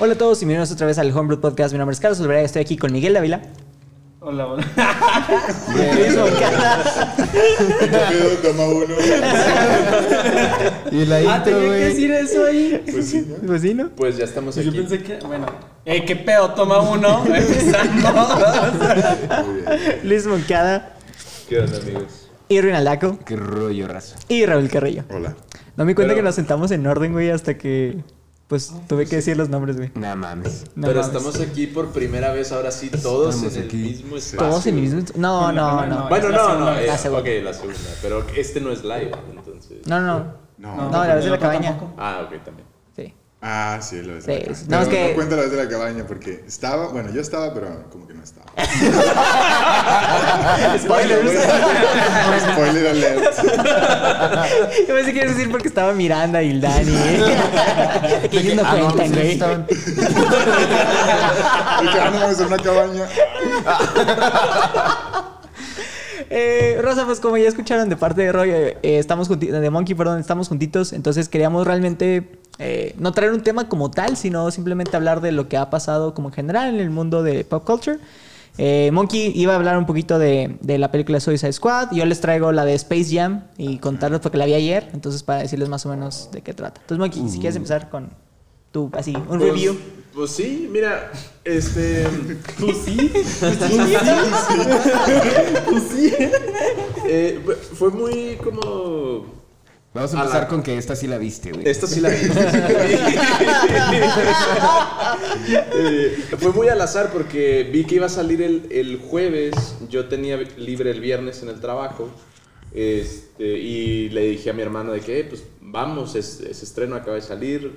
Hola a todos y bienvenidos otra vez al Homebrew Podcast. Mi nombre es Carlos Olvera y estoy aquí con Miguel Dávila. Hola, hola. Luis Moncada Pedo, toma uno. Y la Ah, intro, tenía que güey. decir eso ahí. Pues sí, ¿no? Pues sí, ¿no? Pues ya estamos Yo aquí. pensé que, bueno. Eh, qué pedo, toma uno. Empezando. Muy bien. Luis Moncada, ¿Qué onda, amigos? Irwin Aldaco Qué rollo, raza. y Raúl Carrillo. Hola. No me di cuenta Pero- que nos sentamos en orden, güey, hasta que pues tuve que decir los nombres, güey. Nada mames. No Pero mames. estamos aquí por primera vez, ahora sí, todos Estamos en el aquí. mismo espacio. todos en el mismo. No, Bueno, no, no, no. no. Bueno, no, no, La segunda. ok, la segunda. Pero este no es live, entonces. No, no. No. No, la vez de la cabaña. tampoco. Ah, ok, también. Ah, sí, lo ves. Sí. Pero No, es que- no cuenta la vez de la cabaña porque estaba, bueno, yo estaba, pero como que no estaba. Spoilers. Spoiler alert. Yo pensé que ibas a decir porque estaba Miranda y el Dani. que ellos no Ah, no, cuentan, güey. estaban- Y que no vamos a una cabaña. Eh, Rosa, pues como ya escucharon de parte de Roy, eh, eh, estamos de Monkey, perdón, estamos juntitos, entonces queríamos realmente eh, no traer un tema como tal, sino simplemente hablar de lo que ha pasado como en general en el mundo de pop culture. Eh, Monkey iba a hablar un poquito de, de la película Suicide Squad, yo les traigo la de Space Jam y contarles porque la vi ayer, entonces para decirles más o menos de qué trata. Entonces Monkey, si quieres empezar con tu, así, un Pues- review. Pues sí, mira, este. ¿Tú sí? eh, fue- fue muy como. Vamos a A empezar la- con que esta sí la viste, güey. Esta sí la vi. esta sí la vi. Eh, fue muy al azar porque vi que iba a salir el, el jueves. Yo tenía libre el viernes en el trabajo. Este, y le dije a mi hermano de que, "Eh, pues vamos, es, es estreno, acaba de salir.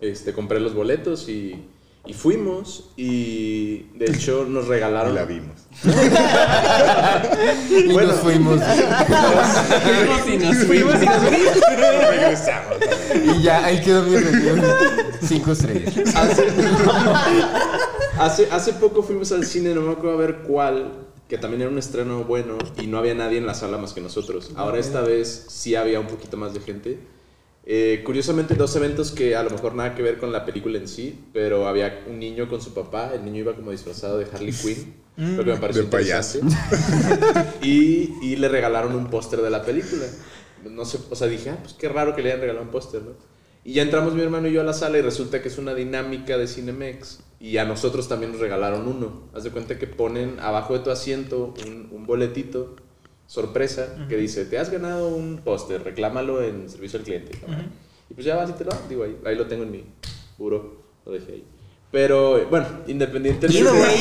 Este, compré los boletos y, y fuimos. Y de hecho nos Y regalaron. la vimos. Y bueno. nos fuimos. Fuimos y nos fuimos. Regresamos. y ya, ahí quedó mi review. Cinco estrellas. Hace, hace, hace poco fuimos al cine, no me acuerdo a ver cuál, que también era un estreno bueno y no había nadie en la sala más que nosotros. Ahora esta vez sí había un poquito más de gente. Eh, curiosamente dos eventos que a lo mejor nada que ver con la película en sí, pero había un niño con su papá, el niño iba como disfrazado de Harley Quinn, lo que me pareció De payaso. interesante. Y, y le regalaron un póster de la película. No sé, o sea, dije, ah, pues qué raro que le hayan regalado un póster, ¿no? Y ya entramos mi hermano y yo a la sala y resulta que es una dinámica de Cinemex. Y a nosotros también nos regalaron uno. Haz de cuenta que ponen abajo de tu asiento un, un boletito, sorpresa, que dice, te has ganado un póster, reclámalo en servicio al cliente. Y pues ya vas y te lo digo, ahí, ahí lo tengo en mi puro, lo dejé ahí. Pero eh, bueno, independientemente... Giveaway.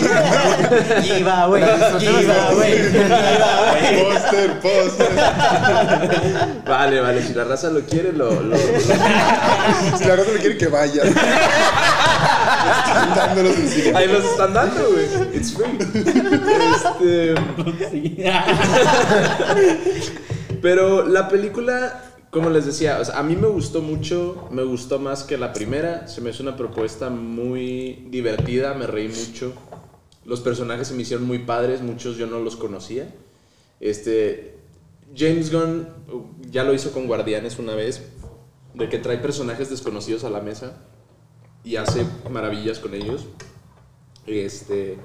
Giveaway. Giveaway. Giveaway. Póster, póster. Vale, vale, si la raza lo quiere, lo... lo- Si la raza le quiere que vaya. Ahí los están dando, güey. It's free. Este... Pero la película, como les decía, a mí me gustó mucho, me gustó más que la primera, se me hizo una propuesta muy divertida, me reí mucho. Los personajes se me hicieron muy padres, muchos yo no los conocía. Este, James Gunn uh, ya lo hizo con Guardianes una vez, de que trae personajes desconocidos a la mesa y hace maravillas con ellos. Este,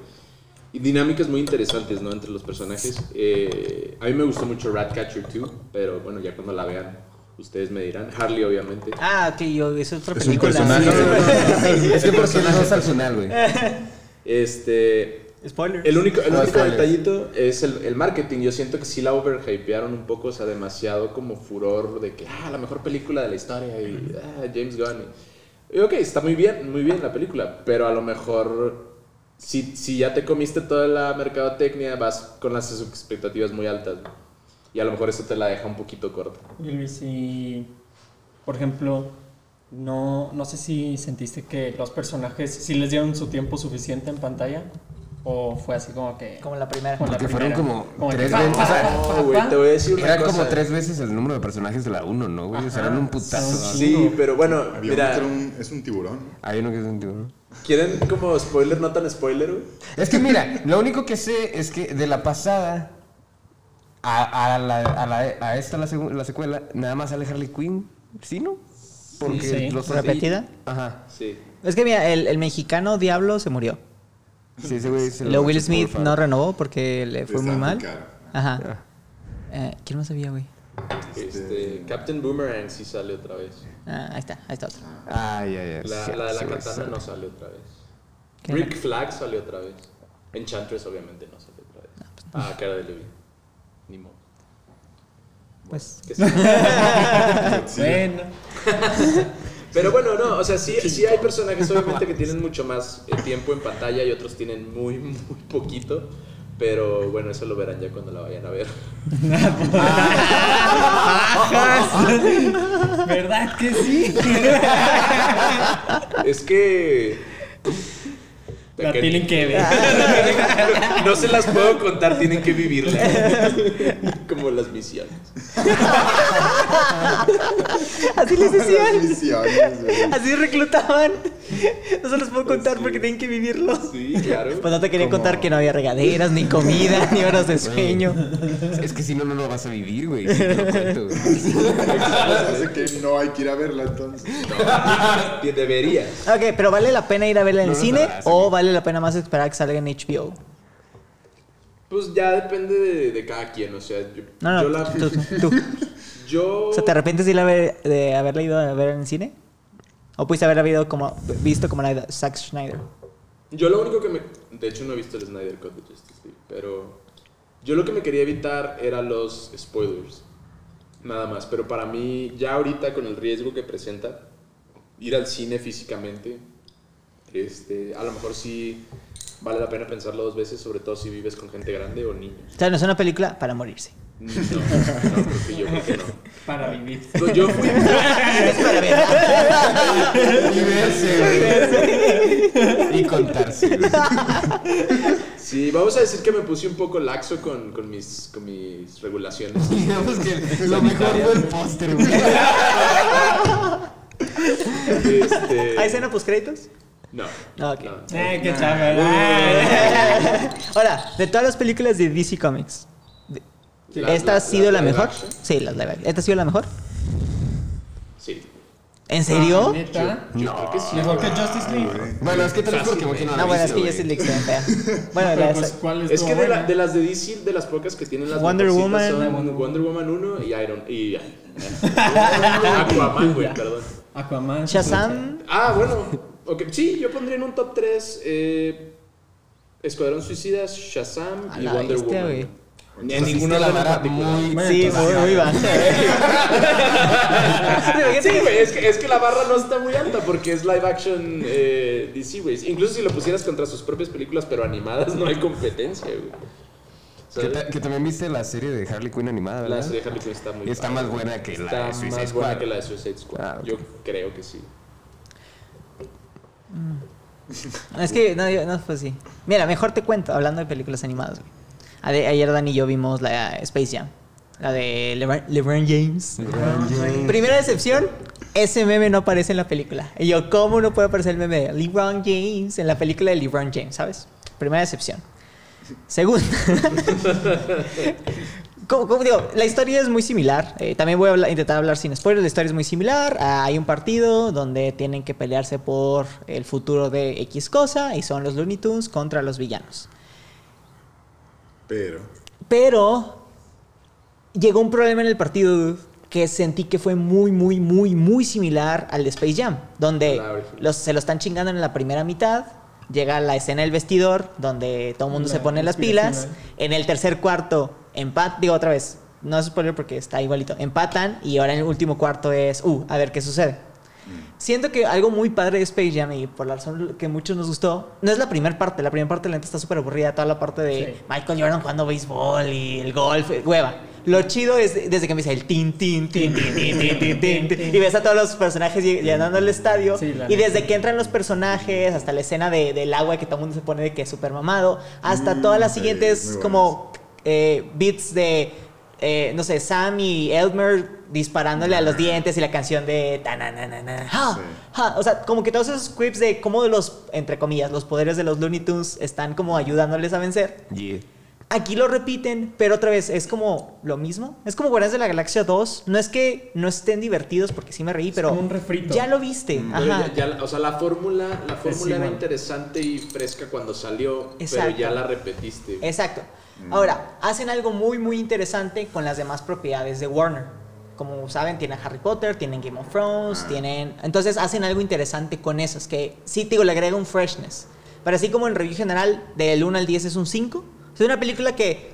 y dinámicas muy interesantes, ¿no? Entre los personajes. Eh, a mí me gustó mucho Ratcatcher 2, pero bueno, ya cuando la vean, ustedes me dirán. Harley, obviamente. Ah, ok, yo, es otra Es un película. personaje. Es que no es al final, güey. Este. Spoiler. El único, el No, único detallito es el, el marketing. Yo siento que sí la overhypearon un poco, o sea, demasiado como furor de que, ah, la mejor película de la historia y, ah, James Gunn. Y, ok, está muy bien, muy bien la película, pero a lo mejor, si, si ya te comiste toda la mercadotecnia, vas con las expectativas muy altas. ¿no? Y a lo mejor eso te la deja un poquito corta. Y Luis, y, por ejemplo, no, no sé si sentiste que los personajes sí les dieron su tiempo suficiente en pantalla. O fue así como que. Como la primera. como la Porque fueron primera. como Como que tres veces, pa, o sea, pa, No, pa, güey, pa. te voy a decir una Eran cosa. como tres veces el número de personajes de la 1, ¿no, güey? O sea, eran un putazo. Sí, pero bueno, Había uno que mira, era un, es un tiburón. Hay uno que es un tiburón. ¿quieren como spoiler, no tan spoiler, güey? Es que mira, lo único que sé es que de la pasada a, a, la, a, la, a esta, la, la secuela, nada más sale Harley Quinn, ¿sí, no? Porque Sí. los ¿Repetida? Ajá. Sí. Es que mira, el, el mexicano Diablo se murió. Sí, ese güey se Luego lo Will por Smith no renovó porque le fue Está muy mal. Ajá. Eh, ¿Quién más sabía, güey? Este, Captain Boomerang sí sale otra vez. Ah, ahí está, ahí está otro. Ah, ya, ya. La, de la katana no sale otra vez. ¿Qué? Rick Flag sale otra vez. Enchantress obviamente no sale otra vez. Ah, cara de Levi. Ni modo. Pues. Bueno. Pero bueno, no, o sea, sí, sí hay personajes obviamente que tienen mucho más eh, tiempo en pantalla y otros tienen muy, muy poquito. Pero bueno, eso lo verán ya cuando la vayan a ver. ¿Verdad que sí? Es que... La que- tienen que ver. No se las puedo contar, tienen que vivirla. Como las misiones. Así les Las decían. misiones. Así reclutaban. No se los puedo contar porque tienen que vivirlo. Sí, claro. Pues no te quería Como- contar que no había regaderas, ni comida, ni horas de sueño. Es que si no, no lo vas a vivir, güey. Si te lo cuento, güey. Hace que no hay que ir a verla entonces. Que Deberías. Ok, pero ¿vale la pena ir a verla en No el lo cine o güey. Vale la pena más esperar que salga en HBO? Pues ya depende de, de cada quien, o sea, yo, No, no, yo la... tú, tú. Yo... O sea, ¿te arrepientes de, ver- de haberla ido a ver en el cine? ¿O pudiste haberla visto como, visto como la de Zack Schneider? Yo lo único que me... De hecho no he visto el Snyder Cut de Justice League, pero... Yo lo que me quería evitar eran los spoilers. Nada más, pero para mí, ya ahorita con el riesgo que presenta, ir al cine físicamente, este, a lo mejor sí vale la pena pensarlo dos veces, sobre todo si vives con gente grande o niños. O sea, no es una película para morirse. No, no, creo que yo creo que no. Para vivir. Yo fui... Es para ver. Y verse, güey. Y contarse. Sí, vamos a decir que me puse un poco laxo con, con, mis, con mis regulaciones. Digamos que lo mejor fue el póster, güey. Este, ¿Hay escena post créditos? No. Ah, ok. no. Eh, qué chaval. Ay. Ahora, de todas las películas de DC Comics, La- ¿esta la- ha sido la, live mejor? action. Sí, las live. ¿Esta ha sido la mejor? Sí. ¿En serio? Ah, ¿Neta? Yo creo que sí. Mejor que Justice League. Bueno, es que tal vez porque no la no, bueno, es que visto, yo sí güey. le extraño fea. Bueno, Pero la- pues, ¿cuál es Es que de, la- de las de DC, de las pocas que tienen las Wonder Woman. son Wonder Woman 1 y Iron y Aquaman, güey, perdón. Aquaman. Shazam. Ah, bueno. Ok, Sí, yo pondría en un top 3 eh, Escuadrón Suicidas, Shazam A y Wonder bestia, Woman. güey. En ningún la vara muy- Sí, muy, muy baja. Sí, güey, es que, es que la barra no está muy alta porque es live action eh, DC, güey. Incluso si lo pusieras contra sus propias películas, pero animadas, no hay competencia, güey. Que, ¿Sabes? ta- que también viste la serie de Harley Quinn animada, ¿verdad? La serie de Harley Quinn está muy está padre. más buena que la Está de Suicide más buena Squad. que la de Suicide Squad. Ah. Yo creo que sí. Es que no, no fue así. Mira, mejor te cuento, hablando de películas animadas. güey. Ayer Dani y yo vimos la Space Jam. La de LeBron, LeBron James. LeBron James. Primera decepción, ese meme no aparece en la película. Y yo, ¿cómo no puede aparecer el meme de LeBron James en la película de LeBron James, ¿sabes? Primera decepción. Segunda. Como, como digo, la historia es muy similar. Eh, también voy a hablar- intentar hablar sin spoilers. La historia es muy similar. Ah, hay un partido donde tienen que pelearse por el futuro de X cosa y son los Looney Tunes contra los villanos. Pero. Pero llegó un problema en el partido que sentí que fue muy, muy, muy, muy similar al de Space Jam, donde los, se lo están chingando en la primera mitad. Llega la escena del vestidor, donde todo el mundo La se pone las pilas. En el tercer cuarto, empat, digo otra vez, no es spoiler porque está igualito. Empatan y ahora en el último cuarto es, uh, a ver qué sucede. Siento que algo muy padre de Space Jam y por la razón que muchos nos gustó, no es la primera parte, la primera parte la neta está súper aburrida, toda la parte de Sí. Michael Jordan jugando béisbol y el golf, eh, hueva. Lo chido es desde que empieza el tin, tin, tin, tin, tin, tin, tin, tin, tin, y ves a todos los personajes ll- llenando el estadio. Sí, y desde que entran los personajes, hasta la escena de- del agua que todo el mundo se pone de que es súper mamado, hasta todas las sí, siguientes como eh, beats de, eh, no sé, Sam y Elmer disparándole a los dientes y la canción de... tananana, Sí. ja. O sea, como que todos esos clips de cómo los, entre comillas, los poderes de los Looney Tunes están como ayudándoles a vencer. Yeah. Aquí lo repiten, pero otra vez es como lo mismo. Es como Guardianes de la Galaxia 2. No es que no estén divertidos porque sí me reí, pero como un refrito. ya lo viste. Pero Ajá. ya- ya- o sea, la fórmula, la fórmula era interesante y fresca cuando salió, Exacto. pero ya la repetiste. Exacto. Ahora, hacen algo muy, muy interesante con las demás propiedades de Warner. Como saben, tienen Harry Potter, tienen Game of Thrones, tienen... Entonces hacen algo interesante con esos, que sí, te digo, le agrega un freshness. Pero así como en review general, del 1 al 10 es un 5. Es una película que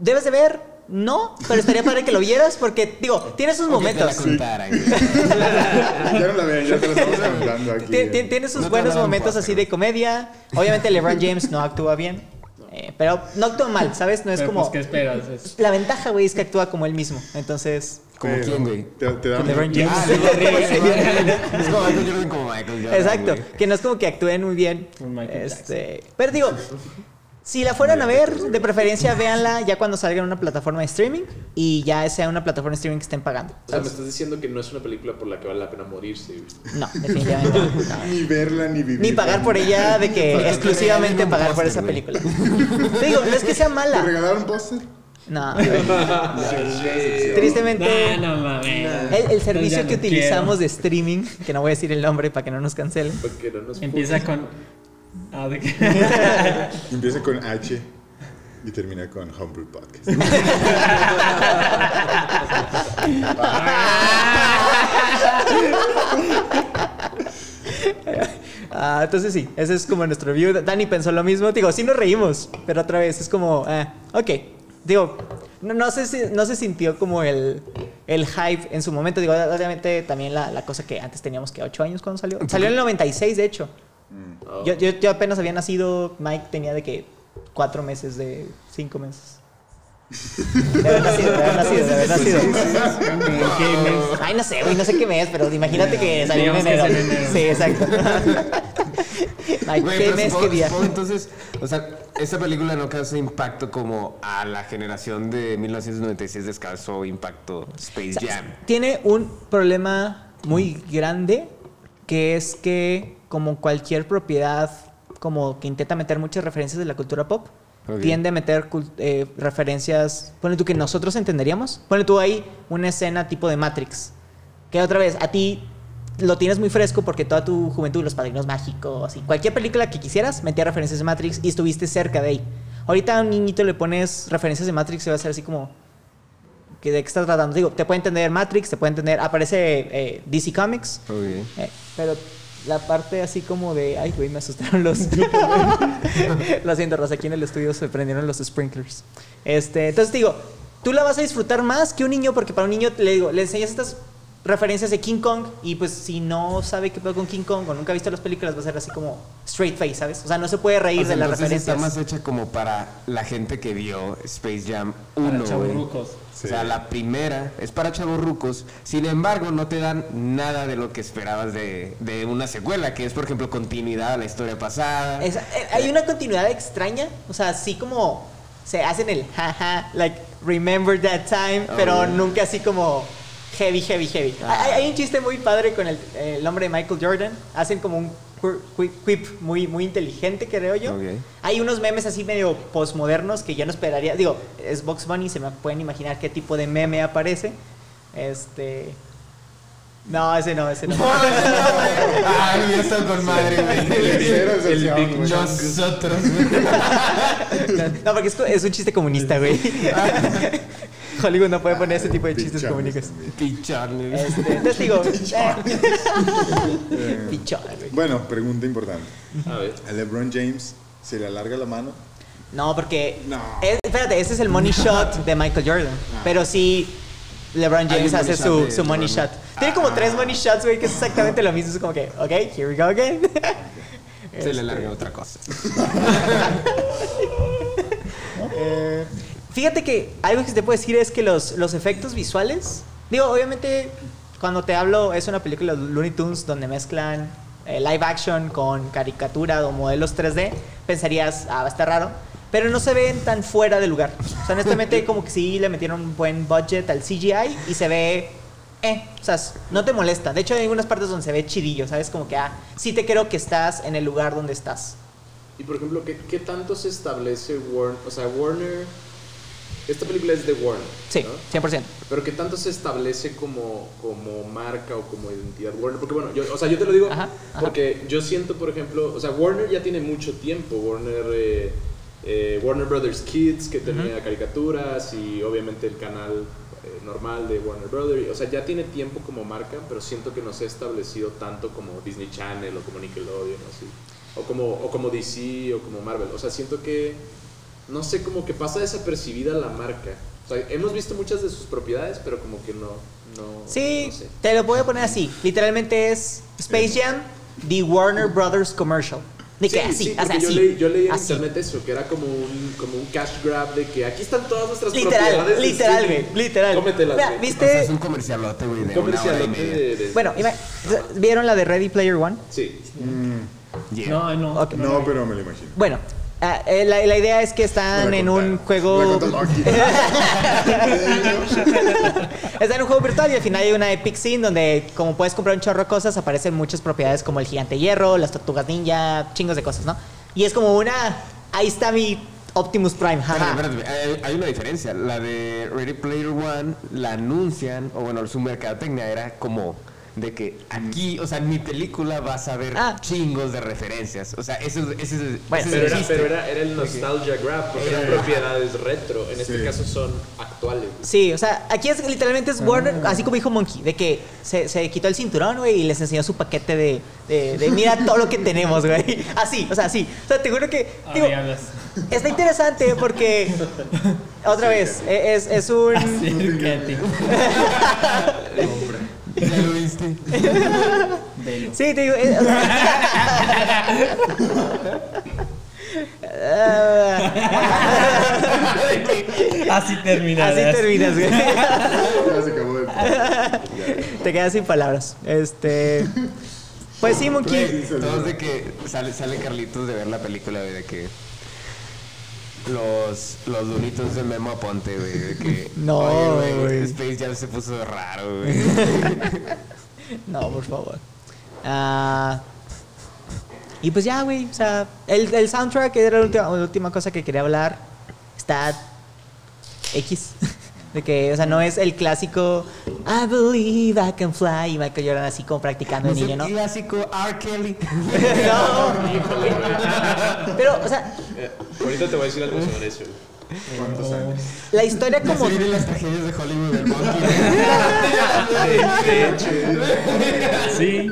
debes de ver, no, pero estaría padre que lo vieras porque, digo, tiene sus te la momentos. contaran, güey. ya no la ven, ya te la estamos comentando aquí. Ti- ti- Tiene sus No buenos momentos así de comedia. Obviamente LeBron James no actúa bien. Eh, pero no actúa mal, ¿sabes? No es Pero, como... pues, ¿qué esperas? Es- La ventaja, güey, es que actúa como él mismo. Entonces, ¿Como Pero quién, güey? Te, te da LeBron James. Ah, es como Michael Jordan como Michael Jordan. exacto. güey. Que no es como que actúen muy bien. Un Michael Este, pero digo, si la fueran a ver, de preferencia véanla ya cuando salga en una plataforma de streaming y ya sea una plataforma de streaming que estén pagando. O sea, me estás diciendo que no es una película por la que vale la pena morirse. No, definitivamente no. no. Ni verla, ni vivir. Ni pagar por ella de que Porque te exclusivamente pagar por esa güey. película. Te digo, no es que sea ¿Te mala. regalaron póster? No. Tristemente. Nah, no mames. El, el servicio no que utilizamos quiero. de streaming, que no voy a decir el nombre para que no nos cancelen. Porque no nos Empieza con. Ah, ¿de qué? Empieza con H y termina con Homebrew Podcast. Ah, entonces sí, ese es como nuestro review. Dani pensó lo mismo. Digo, sí nos reímos, pero otra vez es como, ah, ok. Digo, no, no sé si no se sintió como el, el hype en su momento. Digo, obviamente también la, la cosa que antes teníamos que 8 años cuando salió. Salió en el 96, de hecho. Oh. Yo, yo, yo apenas había nacido, Mike tenía de que 4 meses, de 5 meses. De haber nacido, de haber nacido, de haber nacido. Ay, no sé, güey, no sé qué mes, pero imagínate que salió en enero. Sí, exacto. Ay, Güey, qué mes, supongo- qué día. supongo entonces, o sea, esta película no causa impacto como a la generación de 1996 descansó impacto Space Jam. Tiene un problema muy grande, que es que como cualquier propiedad como que intenta meter muchas referencias de la cultura pop, tiende a meter eh, referencias, ponle tú que nosotros entenderíamos, ponle tú ahí una escena tipo de Matrix, que otra vez a ti lo tienes muy fresco porque toda tu juventud, los padrinos mágicos y cualquier película que quisieras metía referencias de Matrix y estuviste cerca de ahí. Ahorita a un niñito le pones referencias de Matrix y va a ser así como que de qué estás tratando. Digo, te puede entender Matrix, te puede entender, aparece eh, DC Comics, Ok. eh, pero la parte así como de, ay, güey, me asustaron los. Lo siento, Rosa, aquí en el estudio se prendieron los sprinklers. Este, entonces te digo, tú la vas a disfrutar más que un niño, porque para un niño le digo, le enseñas estas referencias de King Kong y pues si no sabe qué pedo con King Kong o nunca ha visto las películas va a ser así como straight face, ¿sabes? O sea, no se puede reír O sea, de las referencias. está más hecha como para la gente que vio Space Jam 1, Para O sea, la primera es para chavorrucos. Sin embargo, no te dan nada de lo que esperabas de, de una secuela, que es, por ejemplo, continuidad a la historia pasada. Es- eh, hay una continuidad extraña, o sea, así como se hacen el jaja, like remember that time, Oh, pero yeah. nunca así como heavy, heavy, heavy. Ah. Hay, hay un chiste muy padre con el, el nombre de Michael Jordan, hacen como un quip muy, muy inteligente, creo yo. Hay unos memes así medio postmodernos que yo no esperaría, digo, es Box Bunny, se me pueden imaginar qué tipo de meme aparece. Este... No, ese no, ese no. Ay, ya está con madre, excepción, güey. Nosotros, güey. No, porque es un chiste comunista, güey. Hollywood no puede poner ese tipo de chistes también. Pichón. Este, entonces digo, Eh, pichón, güey. Bueno, pregunta importante. A ver. ¿A LeBron James se le alarga la mano? No, porque. No. es- espérate, ese es el money shot de Michael Jordan. Pero sí, LeBron James hace su, de su money LeBron. shot. Tiene como tres money shots, güey, que es exactamente lo mismo. Es como que, ok, here we go again. Se le Este, larga otra cosa. Eh, fíjate que algo que te puedo decir es que los, los efectos visuales, digo, obviamente cuando te hablo es una película de Looney Tunes donde mezclan eh, live action con caricatura o modelos 3D, pensarías, ah, va a estar raro, pero no se ven tan fuera de lugar. O sea, honestamente como que sí le metieron un buen budget al CGI y se ve... Eh, o sea, no te molesta. De hecho, hay algunas partes donde se ve chidillo, ¿sabes? Como que, ah, sí te creo que estás en el lugar donde estás. Y por ejemplo, ¿qué, qué tanto se establece Warner? O sea, Warner. Esta película es de Warner. Sí, ¿no? 100%. Pero ¿qué tanto se establece como, como marca o como identidad Warner? Porque bueno, yo, o sea, yo te lo digo Ajá, ajá. porque yo siento, por ejemplo, o sea, Warner ya tiene mucho tiempo. Warner, eh, eh, Warner Brothers Kids, que tenía caricaturas y obviamente el canal eh, normal de Warner Brothers. O sea, ya tiene tiempo como marca, pero siento que no se ha establecido tanto como Disney Channel o como Nickelodeon así. O como, o como DC o como Marvel. O sea, siento que, no sé, como que pasa desapercibida la marca. O sea, hemos visto muchas de sus propiedades, pero como que no, no, Sí, no sé. te lo voy a poner así. Literalmente es Space Jam, The Warner Brothers Commercial. De que Sí, así, sí, o sea, yo, así. leí, yo leí en así. internet eso, que era como un, como un cash grab de que aquí están todas nuestras Literal, propiedades. de literal, güey, literal. Cómetelas, Mira, güey. ¿viste? O sea, es un comercialote, güey, de Comercialote de, de- Bueno, ima- ¿vieron la de Ready Player One? Sí. Yeah. No, no. Ok. No, pero me lo imagino. Bueno, ah, eh, la, la idea es que están en un juego. Me la contó Monkey. Está en un juego virtual y al final hay una epic scene donde, como puedes comprar un chorro de cosas, aparecen muchas propiedades como el gigante hierro, las tortugas ninja, chingos de cosas, ¿no? Y es como una. Ahí está mi Optimus Prime. Espérate, hay una diferencia. La de Ready Player One la anuncian, o bueno, su mercadotecnia era como de que aquí, o sea, en mi película vas a ver Ah. chingos de referencias. O sea, ese, es- ese, es- Bueno, ese es Pero, era, pero era, era el nostalgia grab, porque eran propiedades retro. En este caso son actuales. Sí, o sea, aquí es literalmente es Warner, así como dijo Monkey, de que se, se quitó el cinturón, güey, y les enseñó su paquete de, de, de mira todo lo que tenemos, güey. Así, o sea, así. O sea, te juro que. Ah, digo, me hablas. está interesante porque. Otra vez, e- es, es un. Acércate. ¿Ya lo viste? Velo. Sí, te digo. eh, o sea- Así terminarás. así terminas, güey. Ya se acabó el. Ya. Te quedas sin palabras. Este. Pues sí, Monkey. Todos de que sale, sale Carlitos de ver la película, güey, de que los, los dunitos de Memo Aponte, güey, que No, güey. Space Jam se puso raro, güey. No, por favor. Ah, y pues ya, güey. O sea, el, el soundtrack era la última, la última cosa que quería hablar. Está X. De que, o sea, no es el clásico I believe I can fly y Michael Jordan así como practicando No el es niño, el ¿no? clásico R. Kelly. no. Pero, o sea, Eh, ahorita te voy a decir algo sobre eso. ¿Cuántos años? la historia como. Se vienen las tragedias de Hollywood del monkey. Sí.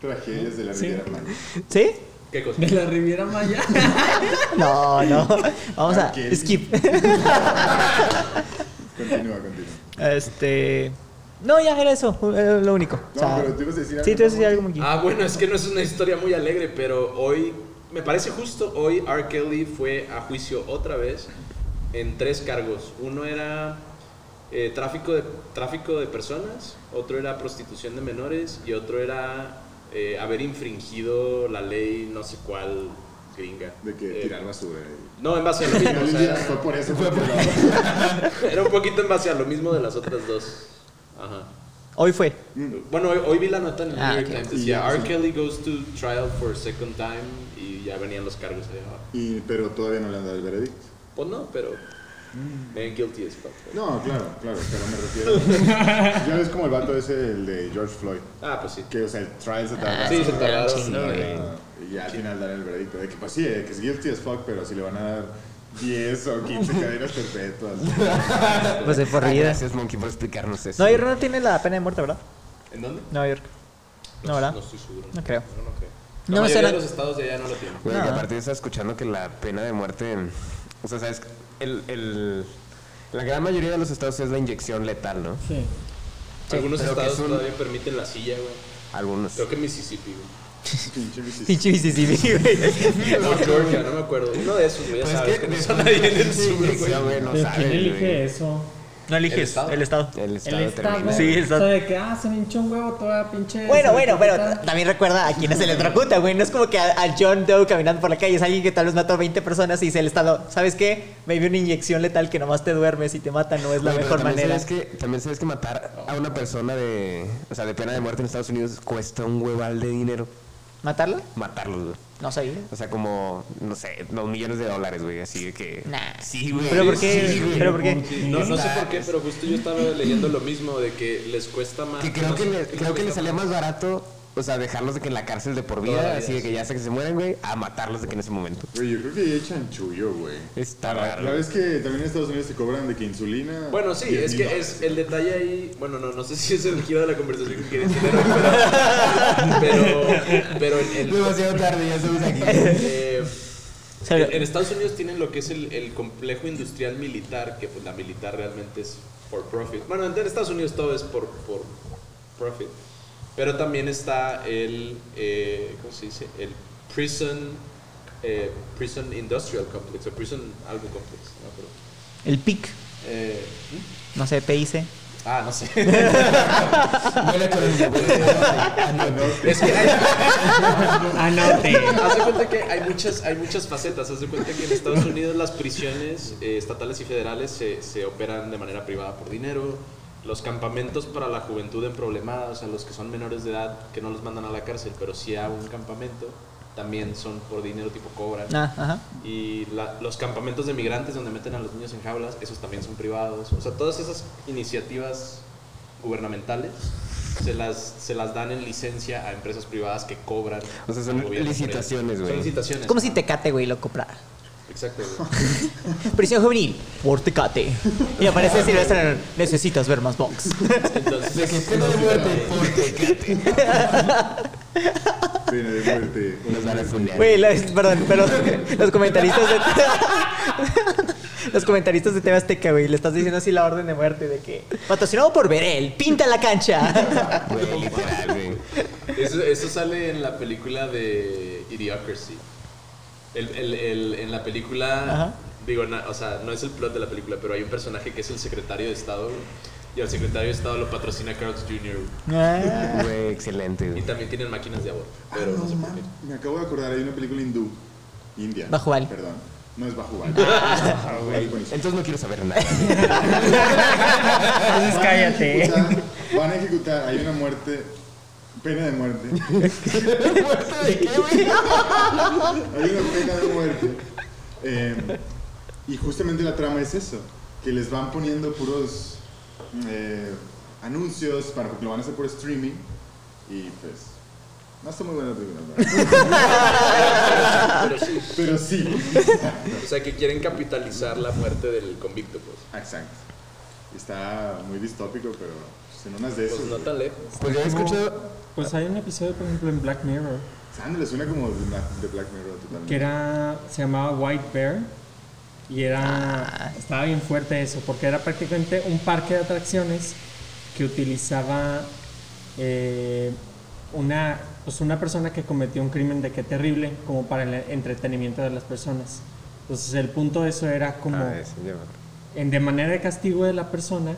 Tragedias de la. Riviera Maya. ¿Sí? ¿Qué cosa? De la Riviera Maya. No, no. Vamos a. Skip. Continúa, continúa. Este. No, ya era eso. Era lo único. O No, sea, pero tú ibas a decir algo. Sí, tú ibas a decir algo, Monkey. Ah, bueno, es que no es una historia muy alegre, pero hoy, me parece justo, hoy R. Kelly fue a juicio otra vez en tres cargos. Uno era eh, tráfico, de, tráfico de personas, otro era prostitución de menores y otro era eh, haber infringido la ley no sé cuál gringa. De que Eh, tirar basura. No, en base a lo mismo. o sea, era- Fue por eso. Fue por eso. era un poquito en base a lo mismo de las otras dos. Ajá. Hoy fue. Bueno, hoy, hoy vi la nota en el Ah, New York. Times. Y Decía, R. sí. Kelly goes to trial for second time y ya venían los cargos ahí abajo. Y, pero todavía no le han dado el veredicto. Pues no, pero eh, guilty as fuck. No, claro, claro, pero me refiero. ya ves como el vato ese, el de George Floyd. Ah, pues sí. Que, o sea, el trial se tarda. Ah, Sí, se tardaron. ¿no? Ah, Y ya al final dar el veredicto. De que, pues sí, eh, que es guilty as fuck, pero si le van a dar 10 o 15 cadenas perpetuas. Pues de Ah, por vida. Gracias, Monkey, por explicarnos eso. Nueva York no tiene la pena de muerte, ¿verdad? ¿En dónde? Nueva York. No, ¿verdad? No estoy seguro. No creo. No, no creo. No La me mayoría suena- de los estados de allá no lo tienen. Güey, No. aparte estaba escuchando que la pena de muerte, o sea, sabes, el, el, la gran mayoría de los estados es la inyección letal, ¿no? Sí. Algunos pero que estados es un- todavía permiten la silla, güey. Algunos. Creo que Mississippi, güey. Pinche Mississippi, güey. No, Georgia, no me acuerdo. Uno de esos, güey, ya Pues sabes es que no son nadie en el Sí, sur, güey. güey, no ¿Pero sabes, quién elige eso? No eliges, ¿El Estado? el Estado. El estado. Sí, el O Estado. sea, de que, ah, se me hinchó un huevo toda pinche. Bueno, bueno, pero también recuerda a quienes se electrocuta, güey. No es como que a, a John Doe caminando por la calle es alguien que tal vez mató a 20 personas y dice el Estado, ¿sabes qué? Me dio una inyección letal que nomás te duermes y te mata, no es la mejor manera. Sabes que, también sabes que matar a una persona de, o sea, de pena de muerte en Estados Unidos cuesta un hueval de dinero. ¿Matarla? Matarlos, güey. No sabía. O sea, como, no sé, dos millones de dólares, güey. Así de que. Nah. Sí, güey. ¿Pero por qué? Sí, güey. ¿Pero por qué? No, no sé por qué, pero justo yo estaba leyendo lo mismo, de que les cuesta más. Que creo que, le, creo que les le salía cuesta más barato, o sea, dejarlos de que en la cárcel de por vida, así de que ya hasta que se mueren, güey, a matarlos de que en ese momento. Güey, yo creo que ya echan chullo, güey. Está raro. la vez que también en Estados Unidos te cobran de que insulina. Bueno, sí, 10 es que dólares. es el detalle ahí. Bueno, no, no sé si es el giro de la conversación que quieres tener, pero. Pero, pero en, en- Demasiado tarde, ya estamos aquí. eh, en, en Estados Unidos tienen lo que es el, el complejo industrial militar, que pues la militar realmente es for profit. Bueno, en Estados Unidos todo es por, por profit. Pero también está el, eh, ¿cómo se dice? El prison, eh, prison industrial complex, o prison algo complex. ¿no? Pero, el PIC, eh, no sé, PIC. ah, no sé. Es que hay, Anote. Haz de cuenta que hay muchas, hay muchas facetas. Haz de cuenta que en Estados Unidos las prisiones eh, estatales y federales se, se operan de manera privada por dinero. Los campamentos para la juventud en problemada, o sea, los que son menores de edad, que no los mandan a la cárcel, pero sí a un campamento, también son por dinero tipo cobran. Ah, ajá. Y la- los campamentos de migrantes donde meten a los niños en jaulas, esos también son privados. O sea, todas esas iniciativas gubernamentales se las, se las dan en licencia a empresas privadas que cobran. O sea, son licitaciones, güey. Son licitaciones. Como si. Tecate, güey, lo comprara. Exacto. Prisión juvenil por Tecate. Y aparece Silvestre, necesitas ver más box. Entonces, De muerte por Tecate. Pena de muerte. Nos van a funear. Güey, la- perdón, pero los comentaristas de... Los comentaristas de TV Azteca, güey, le estás diciendo así la orden de muerte de que patrocinado por Berel, pinta la cancha. Güey, literal, güey. eso, eso sale en la película de Idiocracy. El, el- el- en la película, Ajá. digo, na- o sea, no es el plot de la película, pero hay un personaje que es el secretario de Estado, güey, y al secretario de Estado lo patrocina Carl's Jr. güey. Ah. Güey, excelente, Y güey. también tienen máquinas de aborto. Ah, Pero no, no sé por qué. Me acabo de acordar, hay una película hindú. India. Bajubal. Perdón. No es buenísimo. Entonces no quiero saber nada. Entonces cállate. Ejecutar- Van a ejecutar, hay una muerte, pena de muerte. ¿De qué, güey? Hay una pena de muerte. Eh, y justamente la trama es eso, que les van poniendo puros eh, anuncios para porque lo van a hacer por streaming y pues no está muy buena la película, ¿verdad? Pero sí. pero sí. O sea, que quieren capitalizar la muerte del convicto, pues. Exacto. Está muy distópico, pero pues, en unas de esas. Pues no tan lejos. Pues yo he escuchado. Pues hay un episodio, por ejemplo, en Black Mirror, Sandra le suena como de Black, de Black Mirror totalmente. que era, se llamaba White Bear, y era, estaba bien fuerte eso, porque era prácticamente un parque de atracciones que utilizaba eh, una, pues una persona que cometió un crimen de qué terrible, como para el entretenimiento de las personas. Entonces el punto de eso era como... Ah, acuerdo. en, de manera de castigo de la persona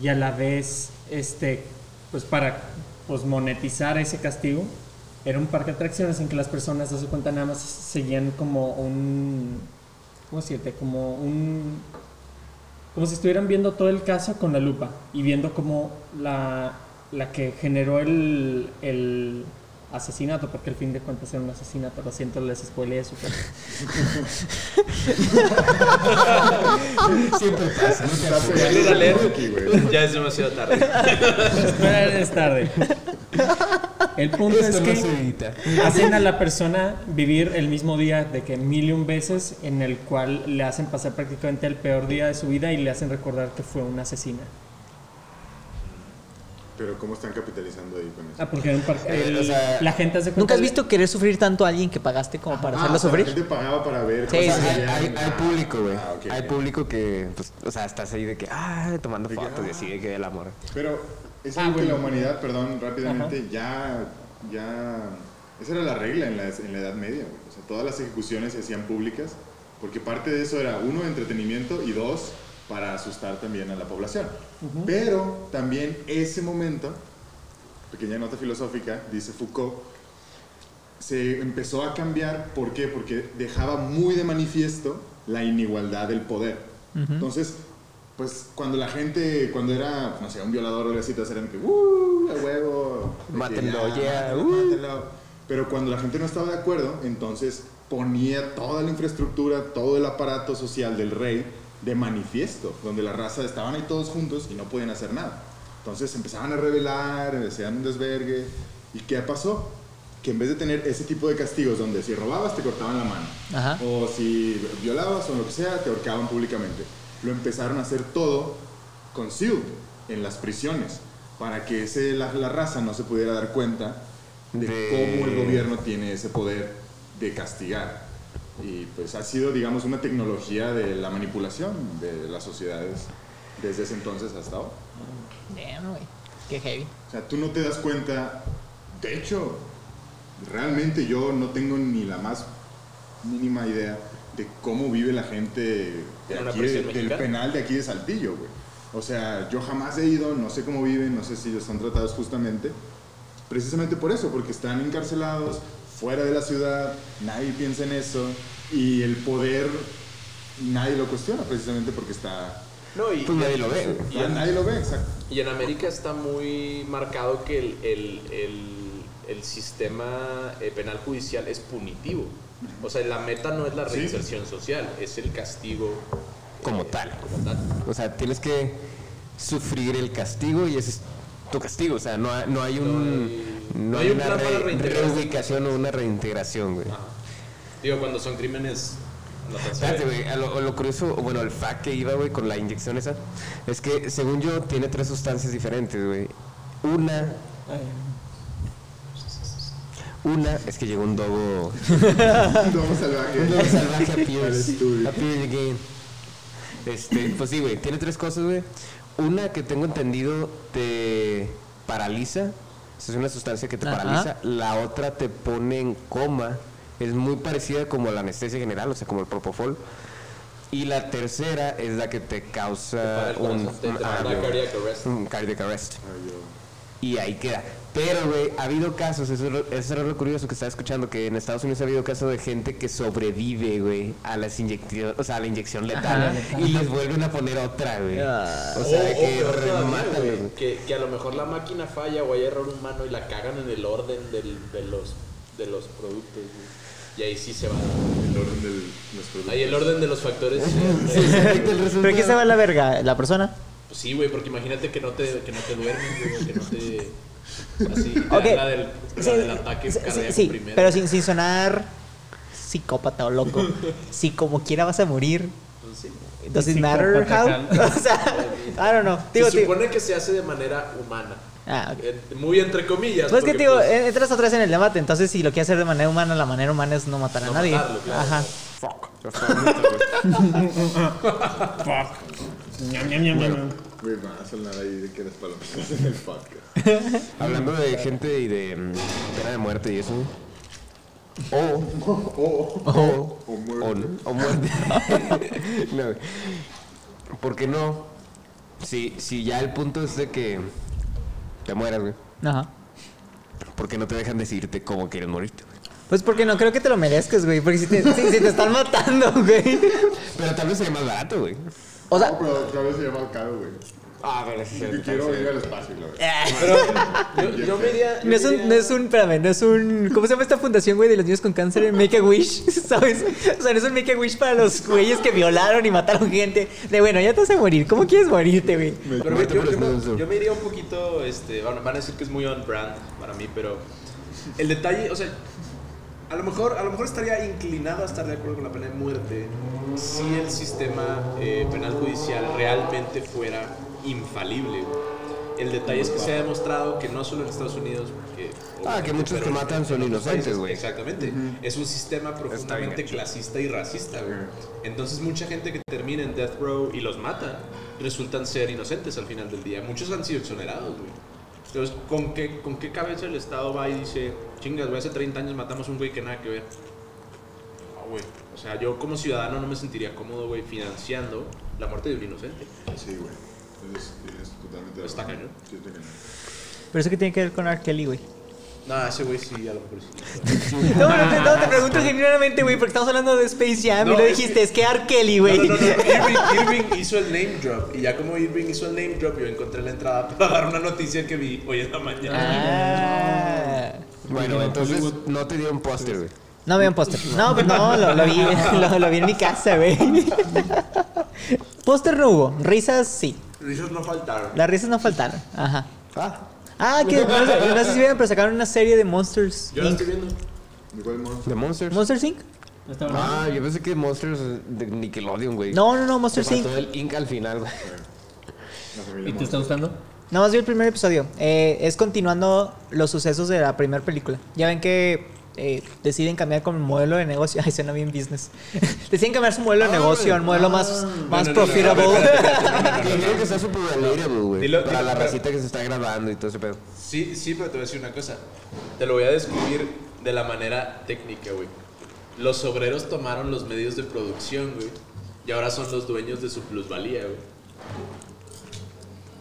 y a la vez, este, pues para pues, monetizar ese castigo, era un parque de atracciones en que las personas, a su cuenta, nada más seguían como un, ¿cómo decirte? Como un, como si estuvieran viendo todo el caso con la lupa y viendo como la, la que generó el, el asesinato, porque al fin de cuentas era un asesinato, lo siento, les spoileé eso. pero- Siempre pasa, no. Ya es demasiado tarde. Espera, es tarde. El punto Esto es que hacen a la persona vivir el mismo día de que mil y un veces en el cual le hacen pasar prácticamente el peor día de su vida y le hacen recordar que fue una asesina. Pero ¿cómo están capitalizando ahí con eso? Ah, porque par- Eh, el- o sea, la gente hace ¿Nunca has visto querer sufrir tanto a alguien que pagaste como para Ah, hacerlo o sea, sufrir? La gente pagaba para ver Sí, sí, que Hay, hay- hay público, güey. Ah, ok, hay ok. público que, pues, o sea, estás ahí de que, ah, tomando De que, fotos y ah. así, de que del amor. Pero es Ah, algo que bueno. la humanidad, perdón, rápidamente, ya, ya, esa era la regla en la, en la Edad Media, güey. O sea, todas las ejecuciones se hacían públicas, porque parte de eso era, uno, entretenimiento, y dos, para asustar también a la población. Pero también ese momento, pequeña nota filosófica, dice Foucault, se empezó a cambiar, ¿por qué? Porque dejaba muy de manifiesto la inigualdad del poder. Entonces, pues cuando la gente, cuando era, no sé, un violador o algo así, todos eran que, ¡uh! ¡A huevo! de Mátenlo, ya, yeah, uh. mátenlo. Pero cuando la gente no estaba de acuerdo, entonces ponía toda la infraestructura, todo el aparato social del rey de manifiesto, donde la raza estaban ahí todos juntos y no podían hacer nada. Entonces empezaban a rebelar, hacían un desvergue. ¿Y qué pasó? Que en vez de tener ese tipo de castigos donde si robabas te cortaban la mano, Ajá. o si violabas o lo que sea, te ahorcaban públicamente, lo empezaron a hacer todo concealed en las prisiones, para que ese, la, la raza no se pudiera dar cuenta de, De- cómo el gobierno tiene ese poder de castigar. Y pues ha sido, digamos, una tecnología de la manipulación de las sociedades desde ese entonces hasta ahora. Damn, güey. Qué heavy. O sea, tú no te das cuenta. De hecho, realmente yo no tengo ni la más mínima idea de cómo vive la gente de ¿En una aquí, prisión del penal de aquí de Saltillo, güey. O sea, yo jamás he ido, no sé cómo viven, no sé si están tratados justamente. Precisamente por eso, porque están encarcelados fuera de la ciudad, nadie piensa en eso y el poder nadie lo cuestiona precisamente porque está... No, y, Pues nadie lo ve. Y en, nadie lo ve, exacto. y en América está muy marcado que el, el, el, el sistema eh, penal judicial es punitivo. O sea, la meta no es la Sí. reinserción social, es el castigo Como eh, tal. Como tal. O sea, tienes que sufrir el castigo y ese es tu castigo. O sea, no, hay- no hay un. No No hay hay un una para reubicación o una reintegración, güey. Ajá. Digo, cuando son crímenes Espérate, güey, a lo, a lo curioso, o bueno, el fact que iba, güey, con la inyección esa, es que según yo tiene tres sustancias diferentes, güey. Una, una, es que llegó un dogo, Vamos salvaje. un dogo salvaje a Pierce, a Pierce again. Este, pues sí, güey, tiene tres cosas, güey. Una que tengo entendido te paraliza, es una sustancia que te Ajá. paraliza. La otra te pone en coma, es muy parecida como la anestesia general, o sea, como el propofol. Y la tercera es la que te causa un, arrest. un cardiac arrest. Y ahí queda. Pero, güey, ha habido casos, eso, eso era lo curioso que estaba escuchando, que en Estados Unidos ha habido casos de gente que sobrevive, güey, a las inyecciones, o sea, a la inyección letal, y les vuelven a poner otra, güey. Ah. O sea, O- que rematan, güey, que, que a lo mejor la máquina falla o hay error humano y la cagan en el orden del, de, los, de los productos. güey. Y ahí sí se va. El orden de los productos. Ahí el orden de los factores. Sí, resultado. ¿Pero qué se va a la verga? ¿La persona? pues sí, güey, porque imagínate que no te, que no te duermes, güey, que no te. Así, te Ok. da la del, la Sí, del ataque sí, cardíaco sí, primero. pero sin, sin sonar psicópata o loco. si como quiera vas a morir, Pues does it matter how? O sea, I don't know. Digo, se supone que se hace de manera humana. Ah, ok. Eh, Muy entre comillas. Pues que porque, digo, pues, entras otra vez en el debate, entonces si lo quieres hacer de manera humana, la manera humana es no matar a No nadie. matarlo, claro. Ajá. Ñam, ñam. Güey, van a sonar ahí de que eres palomitas en el podcast. Hablando de gente y de mm, pena de muerte y eso, güey. O, O, o, o o, muerte. o muerte. no, güey. ¿Por qué no? Si, si ya el punto es de que te mueras, güey. Ajá. ¿Por qué no te dejan decirte cómo quieres morirte, güey? Pues porque no creo que te lo merezcas, güey. Porque si te, si, si te están matando, güey. Pero tal vez sería más barato, güey. O sea, No, pero otra vez sería más caro, güey. Ah, pero sí, Yo quiero ir al espacio, la verdad. Pero yo, yo me iría. no es un, no es un, espérame, no es un, ¿cómo se llama esta fundación, güey, de los niños con cáncer? Make a Wish, ¿sabes? O sea, no es un Make a Wish para los güeyes que violaron y mataron gente. De bueno, ya te vas a morir. ¿Cómo quieres morirte, güey? Pero Muerte yo, yo me, yo me iría un poquito, este, van, van a decir que es muy on brand para mí, pero el detalle, o sea, a lo mejor, a lo mejor estaría inclinado a estar de acuerdo con la pena de muerte si el sistema eh, penal judicial realmente fuera infalible. El detalle es que se ha demostrado que no solo en Estados Unidos, que, Ah, que muchos que matan son inocentes, güey. Exactamente. Es un sistema profundamente clasista y racista, güey. Entonces mucha gente que termina en death row y los matan resultan ser inocentes al final del día. Muchos han sido exonerados, güey. Entonces, ¿con qué, ¿con qué cabeza el Estado va y dice, chingas, güey, hace 30 años matamos a un güey que nada que ver? No, güey. O sea, yo como ciudadano no me sentiría cómodo, güey, financiando la muerte de un inocente. Sí, güey. Tienes, tienes totalmente Está razón. cañón. Sí, está cañón. Pero eso que tiene que ver con R. Kelly, güey. No, ese güey sí, a lo mejor sí. No, no, te, no, te pregunto genuinamente, güey, porque estamos hablando de Space Jam y lo dijiste, que- es que R. Kelly, güey. No, no, no, no. Irving, Irving hizo el name drop. Y ya como Irving hizo el name drop, yo encontré la entrada para dar una noticia que vi hoy en la mañana. Ah. Bueno, entonces no te dieron póster, güey. No me un póster. No, pues no, lo, lo vi, lo, lo vi en mi casa, güey. Póster no hubo. Risas sí. Risas no faltaron. Las risas no faltaron. Ajá. Ah, Ah, que no, sé- no sé si vieron, pero sacaron una serie de Monsters Yo la Inc. estoy viendo. Igual monstruo. The Monsters. ¿Monsters Inc? ¿Está bueno? Ah, yo pensé que Monsters de Nickelodeon, güey. No, no, no, Monsters Inc. faltó el Inc al final, güey. ¿Y te está gustando? Nada más vi el primer episodio. Eh, es continuando los sucesos de la primera película. Ya ven que eh, deciden cambiar como modelo de negocio. Ay, suena bien business. deciden cambiar su modelo de negocio un modelo más, más profitable. que relatable, güey. Para la racita que se está grabando y todo ese pedo. Sí, sí, pero te voy a decir una cosa. Te lo voy a describir de la manera técnica, güey. Los obreros tomaron los medios de producción, güey. Y ahora son los dueños de su plusvalía, güey.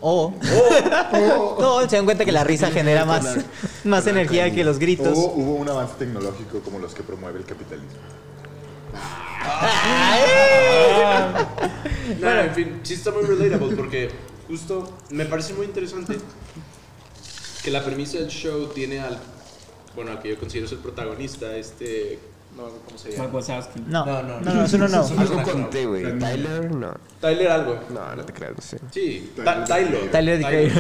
O. no, se dan cuenta que la risa genera más, más energía que los gritos. Hubo, hubo un avance tecnológico como los que promueve el capitalismo. Bueno, en fin, sí está muy relatable porque justo me parece muy interesante que la premisa del show tiene al, bueno, al que yo considero es el protagonista, este, no, ¿cómo se llama? Wazowski. No, No, no, no, no, es uno no. Un Algo con no. T, güey. Tyler, no. Tyler algo. No, no te creas, no sé. Sí, Tyler. Tyler, Tyler.